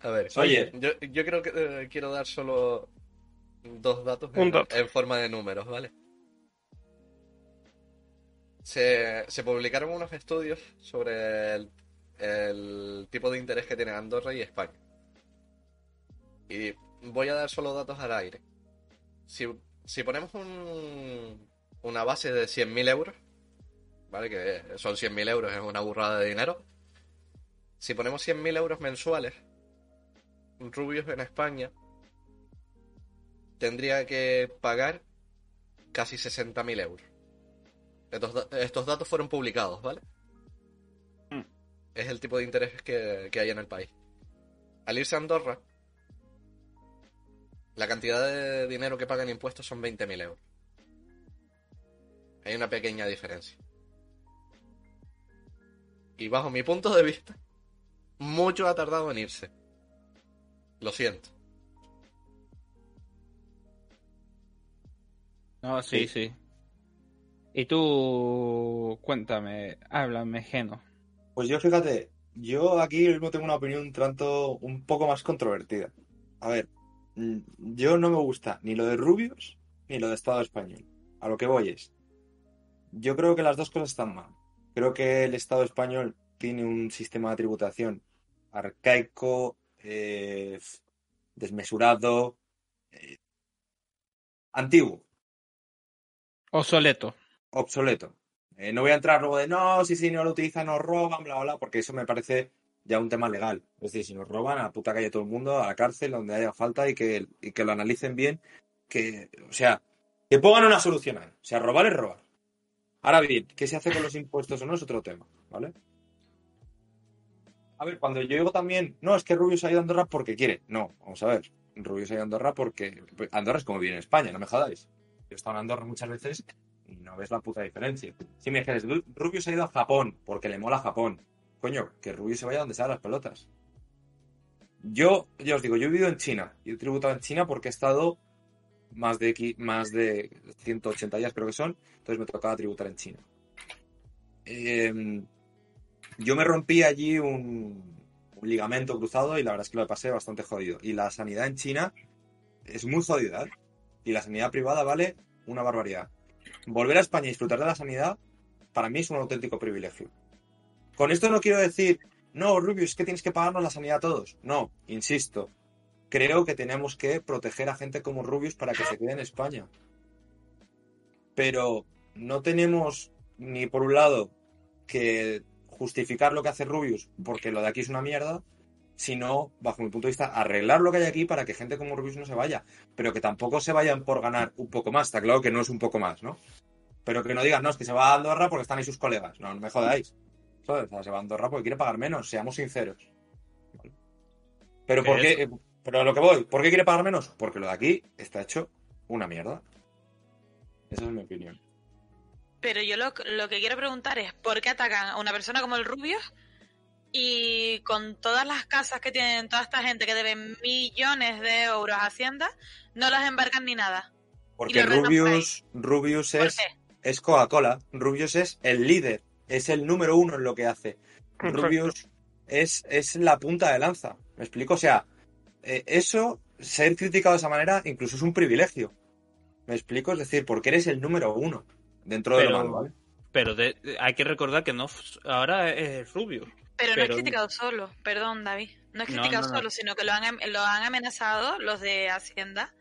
A ver, Oye. yo, yo creo que eh, quiero dar solo dos datos en, dato. en forma de números, ¿vale? Se, se publicaron unos estudios sobre el, el tipo de interés que tienen Andorra y España. Y voy a dar solo datos al aire. Si, si ponemos un- una base de 100.000 euros, ¿vale? Que son 100.000 euros, es una burrada de dinero. Si ponemos 100.000 euros mensuales, Rubios en España tendría que pagar casi 60.000 euros. Estos, da- estos datos fueron publicados, ¿vale? Mm. Es el tipo de interés que, que hay en el país. Al irse a Andorra, la cantidad de dinero que pagan impuestos son 20.000 euros. Hay una pequeña diferencia. Y bajo mi punto de vista, mucho ha tardado en irse. Lo siento. No, sí, sí. Y tú, cuéntame, háblame, Geno. Pues yo fíjate, yo aquí mismo tengo una opinión un tanto, un poco más controvertida. A ver, mm, yo no me gusta ni lo de Rubius ni lo de Estado español. A lo que voy es, yo creo que las dos cosas están mal. Creo que el Estado español tiene un sistema de tributación arcaico, eh, desmesurado, eh, antiguo. Obsoleto. obsoleto. Eh, no voy a entrar luego de no, si si no lo utilizan nos roban, bla, bla, porque eso me parece ya un tema legal. Es decir, si nos roban, a la puta calle todo el mundo, a la cárcel, donde haya falta y que, y que lo analicen bien. Que, o sea, que pongan una solución. O sea, robar es robar. Ahora bien, ¿qué se hace con los impuestos o no es otro tema, ¿vale? A ver, cuando yo digo también, no, es que Rubio se ha ido a Andorra porque quiere. No, vamos a ver. Rubio se ha ido a Andorra porque. pues, Andorra es como vive en España, no me jodáis. Yo he estado en Andorra muchas veces y no ves la puta diferencia. Si me dijeras, "Ru- Rubio se ha ido a Japón porque le mola Japón. Coño, que Rubio se vaya donde sean las pelotas. Yo, ya os digo, yo he vivido en China. Yo he tributado en China porque he estado más de, más de 180 días, creo que son. Entonces me tocaba tributar en China. Eh, yo me rompí allí un, ligamento cruzado y la verdad es que lo pasé bastante jodido. Y la sanidad en China es muy jodida. ¿eh? Y la sanidad privada vale una barbaridad. Volver a España y disfrutar de la sanidad, para mí es un auténtico privilegio. Con esto no quiero decir no, Rubius, es que tienes que pagarnos la sanidad a todos. No, insisto, creo que tenemos que proteger a gente como Rubius para que se quede en España. Pero no tenemos ni por un lado que justificar lo que hace Rubius porque lo de aquí es una mierda, sino, bajo mi punto de vista, arreglar lo que hay aquí para que gente como Rubius no se vaya, pero que tampoco se vayan por ganar un poco más. Está claro que no es un poco más, ¿no? Pero que no digan, no, es que se va a Andorra porque están ahí sus colegas. No, no me jodáis. ¿Sabes? O sea, se va a Andorra porque quiere pagar menos, seamos sinceros. Pero, ¿por qué? Pero a lo que voy, ¿por qué quiere pagar menos? Porque lo de aquí está hecho una mierda. Esa es mi opinión. Pero yo lo, lo que quiero preguntar es, ¿por qué atacan a una persona como el Rubio y con todas las casas que tienen toda esta gente que debe millones de euros a Hacienda, no las embarcan ni nada? Porque Rubius, Rubius ¿Por es, es Coca-Cola. Rubius es el líder, es el número uno en lo que hace. Correcto. Rubius es, es la punta de lanza. ¿Me explico? O sea, eh, eso, ser criticado de esa manera, incluso es un privilegio. ¿Me explico? Es decir, porque eres el número uno dentro de lo Pero- malo, ¿vale? Pero de- hay que recordar que no ahora es Rubio. Pero, no Pero- es criticado solo, perdón David, no es criticado no, no. solo, sino que lo han, lo han amenazado los de Hacienda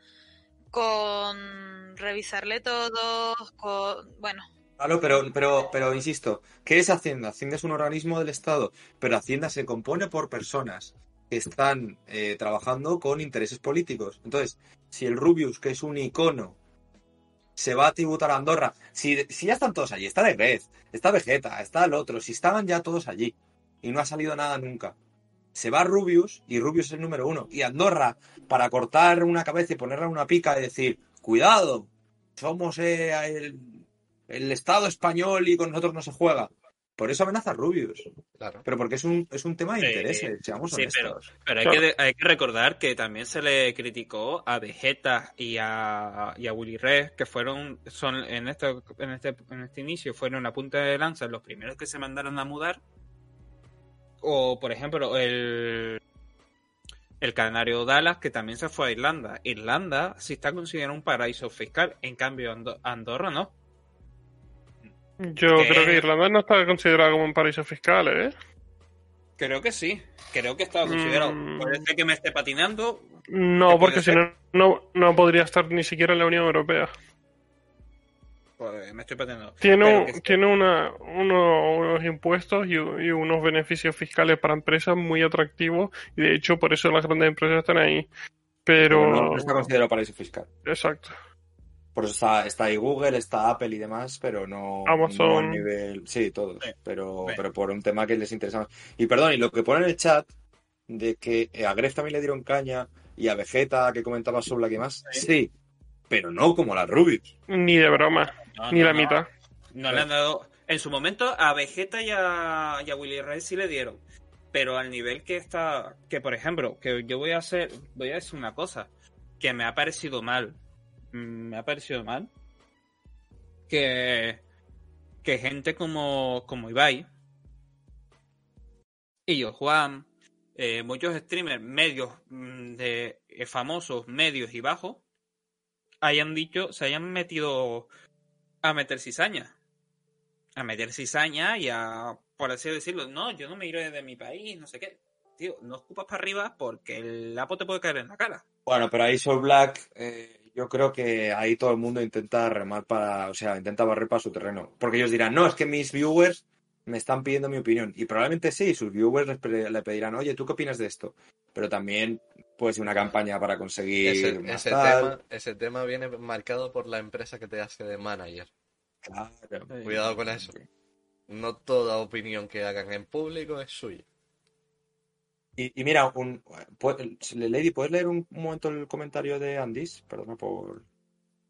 con revisarle todo, con, bueno, Claro, pero, pero, pero insisto, ¿qué es Hacienda? Hacienda es un organismo del Estado, pero Hacienda se compone por personas que están eh, trabajando con intereses políticos. Entonces, si el Rubius, que es un icono, se va a tributar a Andorra, si, si ya están todos allí, está de Grez, está Vegeta, está el otro, si estaban ya todos allí y no ha salido nada nunca, se va Rubius y Rubius es el número uno. Y Andorra, para cortar una cabeza y ponerla una pica y decir, cuidado, somos eh, el, el Estado español y con nosotros no se juega. Por eso amenaza a Rubius. Claro. Pero porque es un, es un tema de Eh, intereses, seamos sí, pero- honestos. Pero hay, Claro. que, hay que recordar que también se le criticó a Vegeta y a, y a Willy Red, que fueron, son en este, en este, en este inicio, fueron la punta de lanza los primeros que se mandaron a mudar. O, por ejemplo, el, el canario Dallas, que también se fue a Irlanda. Irlanda sí está considerado un paraíso fiscal, en cambio Ando- Andorra no. Yo ¿Qué? creo que Irlanda no está considerada como un paraíso fiscal, ¿eh? Creo que sí, creo que está considerado. Mm. Puede ser que me esté patinando, No, ¿Qué porque si no, no, no podría estar ni siquiera en la Unión Europea. pues me estoy patinando. Tiene, Pero un- que- tiene una, uno- unos impuestos y, y unos beneficios fiscales para empresas muy atractivos y de hecho por eso las grandes empresas están ahí. Pero... Pero no, no está considerado paraíso fiscal. Exacto. Por eso está, está ahí Google, está Apple y demás, pero no, Amazon. no a nivel. Sí, todos. Sí. Pero, Sí. pero por un tema que les interesa más. Y perdón, y lo que pone en el chat de que a Gref también le dieron caña y a Vegeta, que comentaba sobre la que más. Sí. Pero no como la Rubius. Ni de broma, No, ni no, la no. mitad. No le han dado. En su momento a Vegeta y a, y a Willy Red sí le dieron. Pero al nivel que está. Que por ejemplo, que yo voy a hacer. Voy a decir una cosa. Que me ha parecido mal. Mm, Me ha parecido mal. Que. Que gente como. como Ibai. Y yo, Juan. eh, muchos streamers medios mm, de eh, famosos, medios y bajos. Hayan dicho. Se hayan metido a meter cizaña. A meter cizaña y a, por así decirlo, no, yo no me iré de mi país, no sé qué. Tío, no escupas para arriba porque el lapo te puede caer en la cara. Bueno, pero ahí Soul Black, eh, yo creo que ahí todo el mundo intenta remar para, o sea, intenta barrer para su terreno. Porque ellos dirán, no, es que mis viewers me están pidiendo mi opinión. Y probablemente sí, sus viewers les le pedirán, oye, ¿tú qué opinas de esto? Pero también puede ser una campaña para conseguir Ese, más ese tal. tema, ese tema viene marcado por la empresa que te hace de manager. Claro. Cuidado con eso. No toda opinión que hagan en público es suya. Y, y mira, un, pu- Lady, ¿puedes leer un, un momento el comentario de Andis? Perdona por...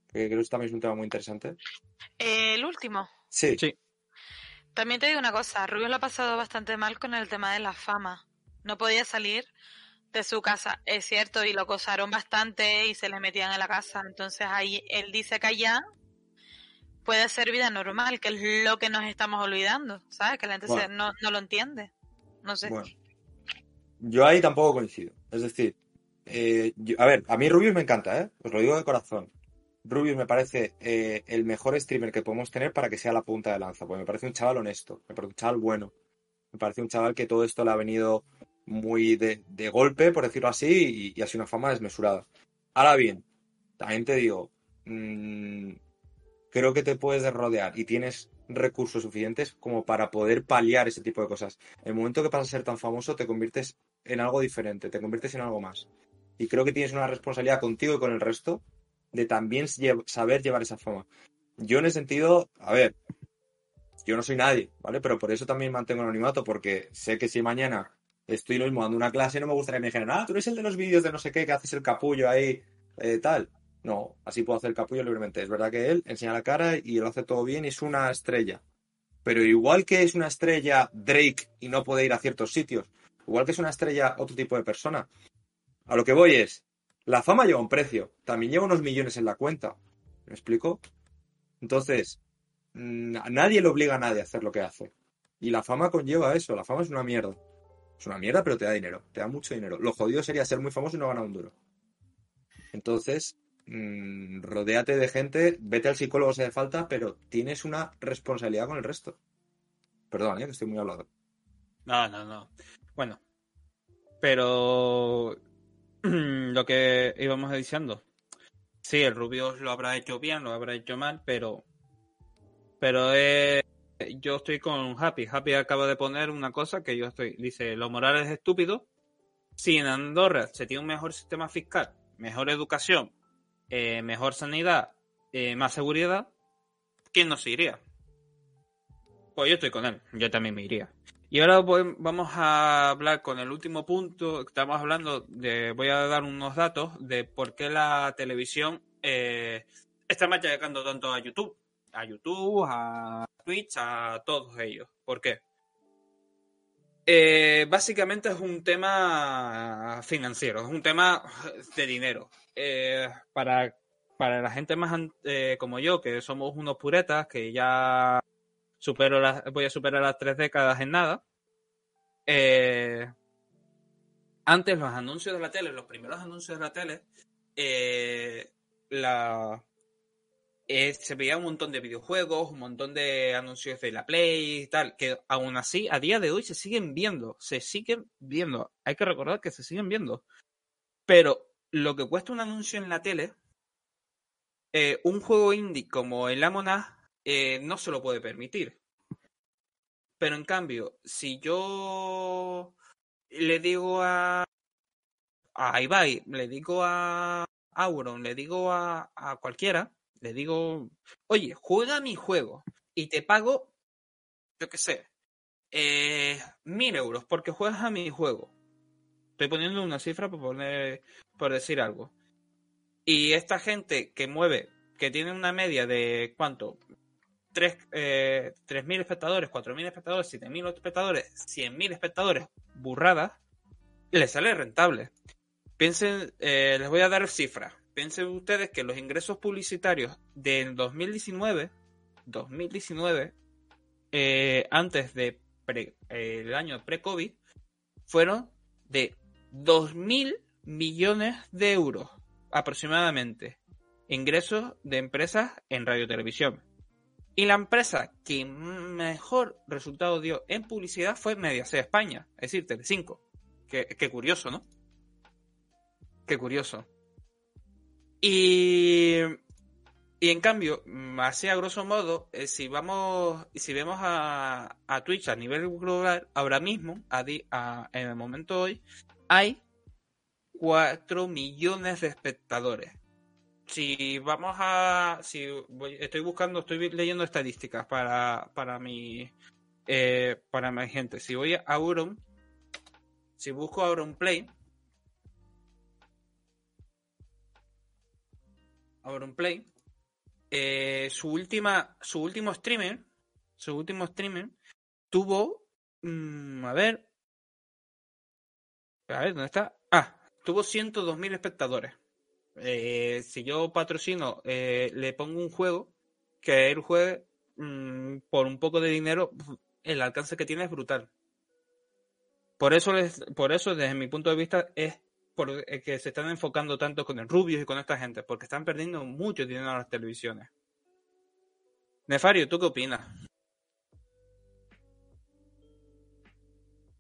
Que creo que también es un tema muy interesante. Eh, el último. Sí, Sí. También te digo una cosa, Rubio lo ha pasado bastante mal con el tema de la fama. No podía salir de su casa, es cierto, y lo acosaron bastante y se le metían en la casa. Entonces ahí él dice que allá puede ser vida normal, que es lo que nos estamos olvidando, ¿sabes? Que la gente se- Bueno. no, no lo entiende. No sé. Bueno, yo ahí tampoco coincido. Es decir, eh, a ver, a mí Rubius me encanta, ¿eh? Os lo digo de corazón. Rubius me parece eh, el mejor streamer que podemos tener para que sea la punta de lanza, porque me parece un chaval honesto, me parece un chaval bueno, me parece un chaval que todo esto le ha venido muy de, golpe, por decirlo así, y, y ha sido una fama desmesurada. Ahora bien, también te digo, mm, creo que te puedes rodear y tienes recursos suficientes como para poder paliar ese tipo de cosas. El momento que pasas a ser tan famoso, te conviertes en algo diferente, te conviertes en algo más. Y creo que tienes una responsabilidad contigo y con el resto de también saber llevar esa fama. Yo en ese sentido, a ver, yo no soy nadie, ¿vale? Pero por eso también mantengo el anonimato, porque sé que si mañana estoy lo mismo dando una clase, no me gustaría que me dijeran, ah, tú eres el de los vídeos de no sé qué, que haces el capullo ahí, eh, tal. No, así puedo hacer capullo libremente. Es verdad que él enseña la cara y lo hace todo bien y es una estrella. Pero igual que es una estrella Drake y no puede ir a ciertos sitios, igual que es una estrella otro tipo de persona, a lo que voy es, la fama lleva un precio, también lleva unos millones en la cuenta. ¿Me explico? Entonces, mm, a nadie le obliga a nadie a hacer lo que hace. Y la fama conlleva eso, la fama es una mierda. Es una mierda, pero te da dinero, te da mucho dinero. Lo jodido sería ser muy famoso y no ganar un duro. Entonces, mm, rodéate de gente, vete al psicólogo si hace falta, pero tienes una responsabilidad con el resto. Perdón, ¿eh? que estoy muy hablado. No, no, no. Bueno, pero lo que íbamos diciendo. Sí, el Rubius lo habrá hecho bien, lo habrá hecho mal, pero. Pero eh, yo estoy con Happy. Happy acaba de poner una cosa que yo estoy. Dice: Lo moral es estúpido. Si en Andorra se tiene un mejor sistema fiscal, mejor educación, eh, mejor sanidad, eh, más seguridad, ¿quién no se iría? Pues yo estoy con él, yo también me iría. Y ahora vamos a hablar con el último punto. Estamos hablando de. Voy a dar unos datos de por qué la televisión eh, está machacando tanto a YouTube. A YouTube, a Twitch, a todos ellos. ¿Por qué? Eh, básicamente es un tema financiero, es un tema de dinero. Eh, para, para la gente más eh, como yo, que somos unos puretas, que ya supero las, voy a superar las tres décadas en nada. Eh, antes los anuncios de la tele, los primeros anuncios de la tele, la, se veía un montón de videojuegos, un montón de anuncios de la Play y tal, que aún así a día de hoy se siguen viendo, se siguen viendo. Hay que recordar que se siguen viendo. Pero lo que cuesta un anuncio en la tele, eh, un juego indie como el Among Us eh, no se lo puede permitir. Pero en cambio, si yo le digo a, a Ibai, le digo a Auron, le digo a, a cualquiera, le digo, oye, juega mi juego y te pago, yo qué sé, eh, mil euros porque juegas a mi juego. Estoy poniendo una cifra por, poner, por decir algo. Y esta gente que mueve, que tiene una media de cuánto, 3, eh, 3.000 espectadores, 4.000 espectadores, 7.000 espectadores, 100.000 espectadores, burradas, les sale rentable. Piensen, eh, les voy a dar cifras. Piensen ustedes que los ingresos publicitarios del 2019, 2019, eh, antes de año pre-COVID, fueron de 2.000 millones de euros aproximadamente. Ingresos de empresas en radio y televisión. Y la empresa que mejor resultado dio en publicidad fue Mediaset España, es decir, Telecinco. Qué, qué curioso, ¿no? Qué curioso. Y, y en cambio, así a grosso modo, eh, si vamos, si vemos a, Twitch a nivel global, ahora mismo, a a- en el momento hoy, hay 4 millones de espectadores. Si vamos a, si estoy buscando, estoy leyendo estadísticas para, para mi, eh, para mi gente. Si voy a Auron, si busco Auron Play, Auron Play, eh, su última, su último streamer, su último streamer tuvo, mm, a ver, a ver, ¿dónde está? Ah, tuvo 102.000 espectadores. Eh, si yo patrocino, eh, le pongo un juego que él juegue mm, por un poco de dinero, el alcance que tiene es brutal. Por eso, les, por eso desde mi punto de vista, es por el que se están enfocando tanto con el Rubius y con esta gente, porque están perdiendo mucho dinero a las televisiones. Nefario, ¿tú qué opinas?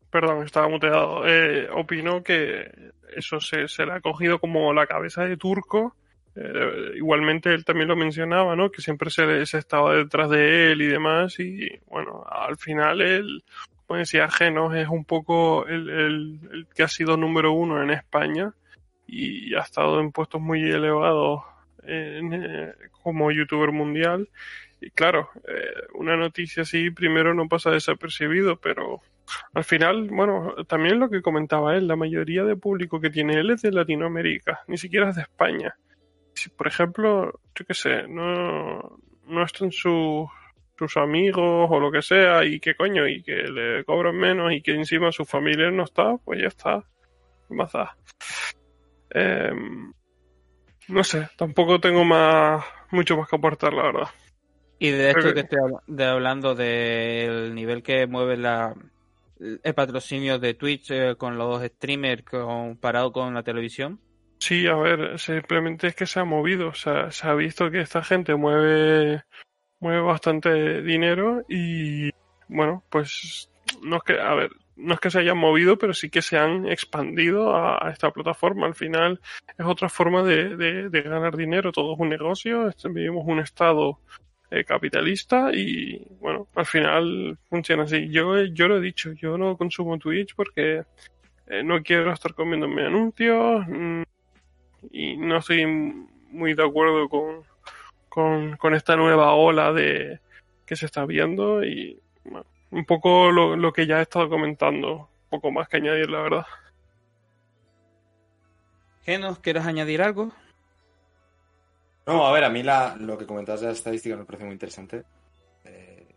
Perdón, estaba muteado. Eh, opino que eso se, le ha cogido como la cabeza de turco. Eh, igualmente él también lo mencionaba, ¿no? Que siempre se, se estaba detrás de él y demás. Y bueno, al final él, como decía Genos, es un poco el, el- el que ha sido número uno en España y ha estado en puestos muy elevados eh, como youtuber mundial. Y claro, eh, una noticia así primero no pasa desapercibido, pero al final, bueno, también lo que comentaba él, la mayoría de público que tiene él es de Latinoamérica, ni siquiera es de España. Si, por ejemplo, yo qué sé, no, no están sus, sus amigos o lo que sea, y que coño, y que le cobran menos y que encima su familia no está, pues ya está. ¿Qué más da? Em, no sé, tampoco tengo más, mucho más que aportar, la verdad. Y de esto que estoy hablando del nivel que mueve la, el patrocinio de Twitch eh, con los streamers comparado con la televisión. Sí, a ver, simplemente es que se ha movido, o sea, se ha visto que esta gente mueve, mueve bastante dinero y bueno, pues no es que, a ver, no es que se hayan movido, pero sí que se han expandido a, esta plataforma. Al final es otra forma de, de- de ganar dinero, todo es un negocio, este- vivimos un estado eh, capitalista y bueno, al final funciona así. Yo, yo lo he dicho, yo no consumo Twitch porque eh, no quiero estar comiéndome anuncios mm, y no estoy muy de acuerdo con, con, esta nueva ola de que se está viendo y bueno, un poco lo, lo que ya he estado comentando, poco más que añadir, la verdad. Genos, ¿quieres añadir algo? No, a ver, a mí la, lo que comentabas de la estadística me parece muy interesante. Eh,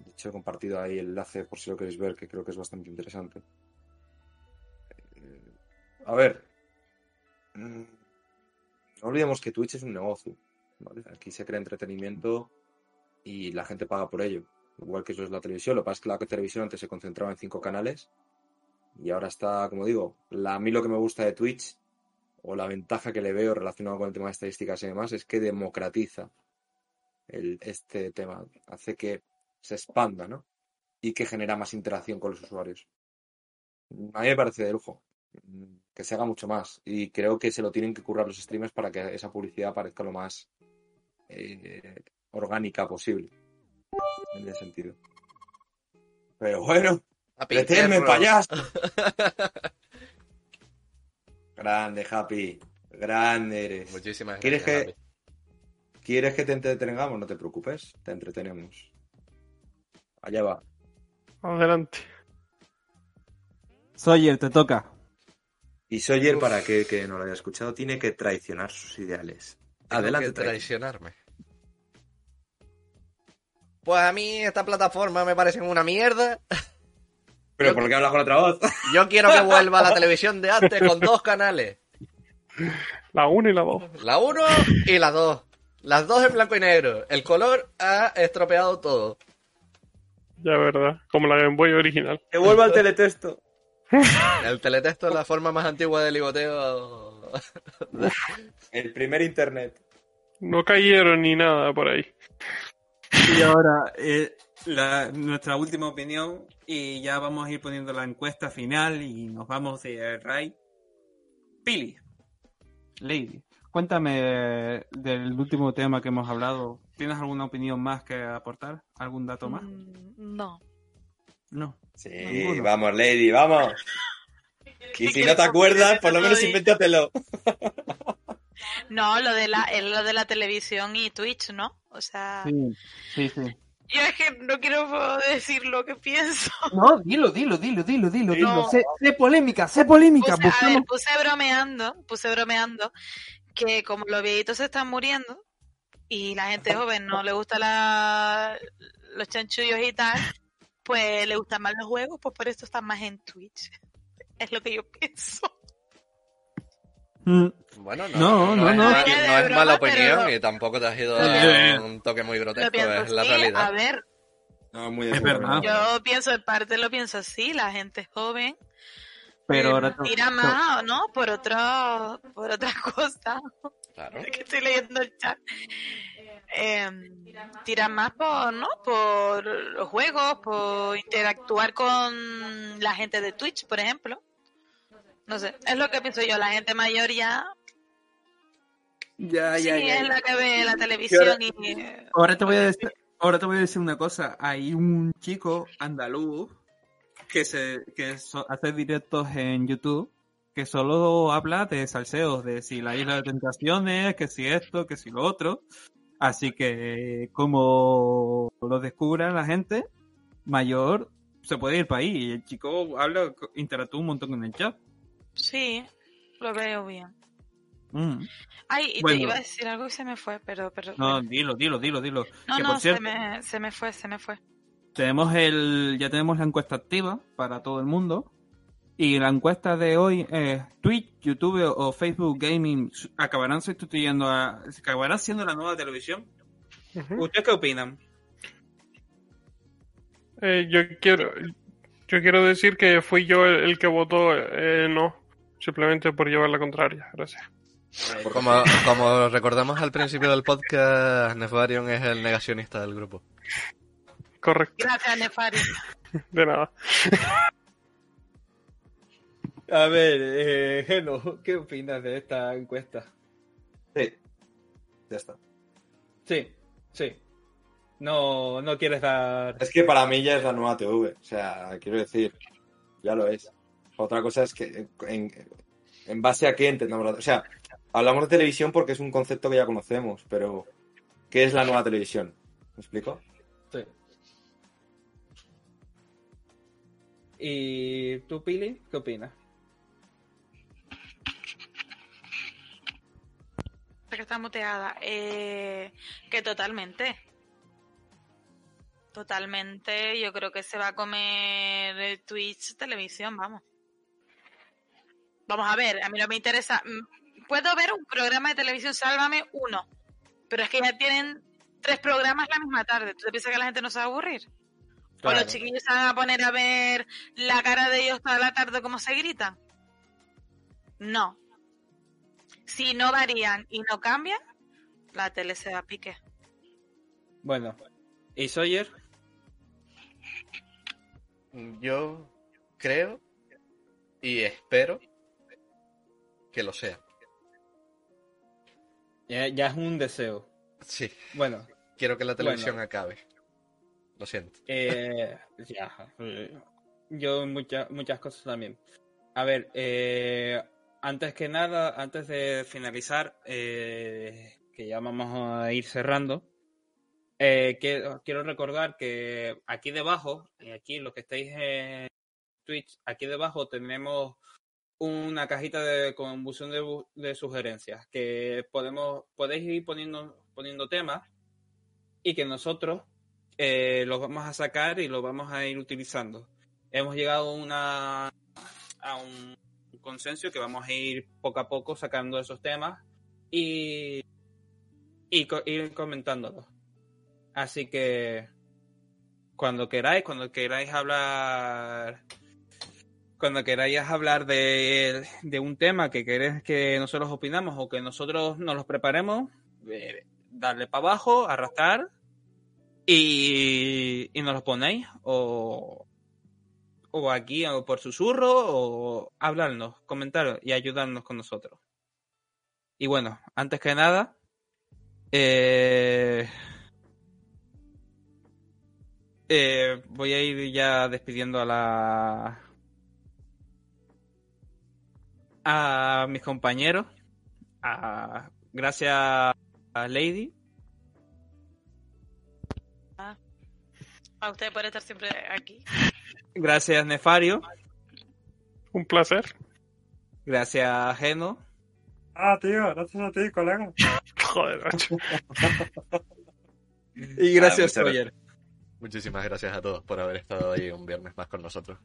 de hecho, he compartido ahí el enlace por si lo queréis ver, que creo que es bastante interesante. Eh, a ver, mm, no olvidemos que Twitch es un negocio. Aquí se crea entretenimiento y la gente paga por ello. Igual que eso es la televisión. Lo que pasa es que la televisión antes se concentraba en cinco canales y ahora está, como digo, la, a mí lo que me gusta de Twitch o la ventaja que le veo relacionado con el tema de estadísticas y demás es que democratiza el, este tema, hace que se expanda, ¿no? Y que genera más interacción con los usuarios. A mí me parece de lujo mm, que se haga mucho más y creo que se lo tienen que currar los streamers para que esa publicidad parezca lo más eh, orgánica posible en ese sentido. Pero bueno, Happy ¡Reténme, perros. payaso! Grande, Happy. Grande eres. Muchísimas ¿Quieres gracias. que-. ¿Quieres que te entretengamos? No te preocupes, te entretenemos. Allá va. Adelante. Sawyer, te toca. Y Sawyer, Uf. para aquel que no lo haya escuchado, tiene que traicionar sus ideales. Tengo Adelante, que traicionarme. Pues a mí esta plataforma me parece una mierda. Pero ¿por qué hablas con otra voz? Yo quiero que vuelva a la televisión de antes con dos canales. La 1 y la 2. La 1 y la 2. Las dos en blanco y negro. El color ha estropeado todo. Ya verdad, como la Game Boy original. Que vuelva al teletexto. El teletexto es la forma más antigua de ligoteo. El primer internet. No cayeron ni nada por ahí. Y ahora, eh, la- nuestra última opinión, y ya vamos a ir poniendo la encuesta final y nos vamos de Ray. Pili, Lady, cuéntame del último tema que hemos hablado. ¿Tienes alguna opinión más que aportar? ¿Algún dato más? Mm, No. No. Sí, Ninguno. vamos, Lady, vamos. Y si no te acuerdas, por lo menos invéntatelo. No, lo de la, lo de la televisión y Twitch, ¿no? O sea, Sí, sí, sí. Yo es que no quiero decir lo que pienso. No, dilo, dilo, dilo, dilo, dilo, dilo. dilo. Sé, sé polémica, sé polémica. Puse, a buscamos- ver, puse bromeando, puse bromeando que como los viejitos se están muriendo y la gente joven no le gusta la, los chanchullos y tal, pues le gustan más los juegos, pues por eso están más en Twitch. Es lo que yo pienso. Mm, Bueno, no, No, no, no, es, no. no es broma, mala opinión y tampoco te has ido a un toque muy grotesco, es la realidad. a ver, No, muy Es verdad. yo pienso en parte lo pienso así, la gente joven Pero Eh, ahora te- Tira más, ¿no? Por otro, por otra cosa. Claro. Es que estoy leyendo el chat. Eh, tira más por, ¿no? Por los juegos, por interactuar con la gente de Twitch, por ejemplo. No sé, es lo que pienso yo. La gente mayor ya, Ya, sí, ya, ya, es la que ve la televisión y... Ahora te voy a decir, ahora te voy a decir una cosa. Hay un chico andaluz que se que so- hace directos en YouTube que solo habla de salseos, de si la isla de tentaciones, que si esto, que si lo otro. Así que como lo descubra la gente mayor, se puede ir para ahí. Y el chico habla, interactúa un montón con el chat. Sí, lo veo bien. Mm. Ay, y Bueno. te iba a decir algo y se me fue, pero... pero No, bueno. dilo, dilo, dilo, dilo. no, que no, por se, me, se me fue, se me fue. Tenemos el, ya tenemos la encuesta activa para todo el mundo. Y la encuesta de hoy es Twitch, YouTube o Facebook Gaming acabarán sustituyendo a, acabarán siendo la nueva televisión. Ujú. ¿Ustedes qué opinan? Eh, yo quiero yo quiero decir que fui yo el, el que votó eh, no, simplemente por llevar la contraria. Gracias. Como, como recordamos al principio del podcast, Nefarion es el negacionista del grupo. Correcto, Gracias, Nefari. de nada. A ver, eh, Geno, ¿qué opinas de esta encuesta? Sí. Ya está. Sí, sí. No, no quieres dar. Es que para mí ya es la nueva TV. O sea, quiero decir, ya lo es. Otra cosa es que en, en base a qué entendamos la... O sea, hablamos de televisión porque es un concepto que ya conocemos, pero ¿qué es la nueva televisión? ¿Me explico? Sí. ¿Y tú, Pili, qué opinas? que está muteada. Eh, que totalmente. Totalmente. Yo creo que se va a comer el Twitch televisión, vamos. Vamos a ver, a mí no me interesa. Mm, Puedo ver un programa de televisión, sálvame uno. Pero es que ya tienen tres programas la misma tarde. ¿Tú te piensas que la gente no se va a aburrir? O los chiquillos se van a poner a ver la cara de ellos toda la tarde como se gritan. No. Si no varían y no cambian, la tele se va a pique. Bueno, ¿y Sawyer? Yo creo y espero que lo sea. Ya, ya es un deseo. Sí, Bueno, quiero que la televisión Bueno. acabe. Lo siento. eh, ya. eh, Yo muchas muchas cosas también. A ver, eh, antes que nada, antes de finalizar, eh, que ya vamos a ir cerrando, eh, que- quiero recordar que aquí debajo, y aquí los que estáis en Twitch, aquí debajo tenemos una cajita de confusión de, sugerencias que podemos podéis ir poniendo poniendo temas y que nosotros eh, los vamos a sacar y los vamos a ir utilizando. Hemos llegado a una a un consenso que vamos a ir poco a poco sacando esos temas y, y co- ir comentándolos. Así que cuando queráis, cuando queráis hablar cuando queráis hablar de, un tema que queréis que nosotros opinamos o que nosotros nos los preparemos, eh, darle para abajo, arrastrar y, y nos los ponéis o, o aquí o por susurro o hablarnos, comentar y ayudarnos con nosotros. Y bueno, antes que nada, eh, eh, voy a ir ya despidiendo a la a mis compañeros. A, gracias a Lady. A usted por estar siempre aquí. Gracias Nefario. Un placer. Gracias Geno. Ah, tío, gracias a ti, colega. Joder, macho. Y gracias Sawyer. Muchísimas gracias a todos por haber estado ahí un viernes más con nosotros.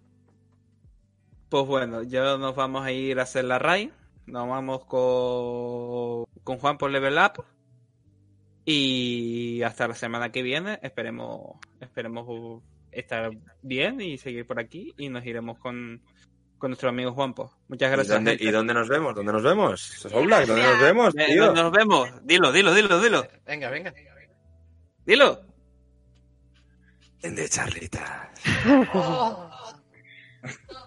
Pues bueno, ya nos vamos a ir a hacer la RAI. Nos vamos con, con Juan por Level Up. Y hasta la semana que viene esperemos, esperemos estar bien y seguir por aquí. Y nos iremos con, con nuestro amigo Juanpo. Muchas ¿Y gracias. dónde, gente. ¿Y dónde nos vemos? ¿Dónde nos vemos? Soulblack, ¿dónde nos vemos, tío? nos vemos. Dilo, dilo, dilo, dilo. Venga, venga. Dilo. En de charlitas.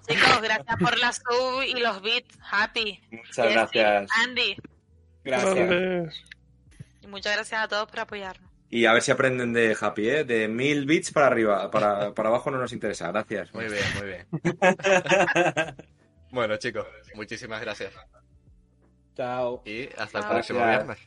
Chicos, gracias por la sub y los beats. Happy. Muchas gracias. Andy. Gracias. Y muchas gracias a todos por apoyarnos. Y a ver si aprenden de Happy, ¿eh? De mil bits para arriba. Para, para abajo no nos interesa. Gracias. Muy bien, muy bien. bueno, chicos, muchísimas gracias. Chao. Y hasta el próximo viernes.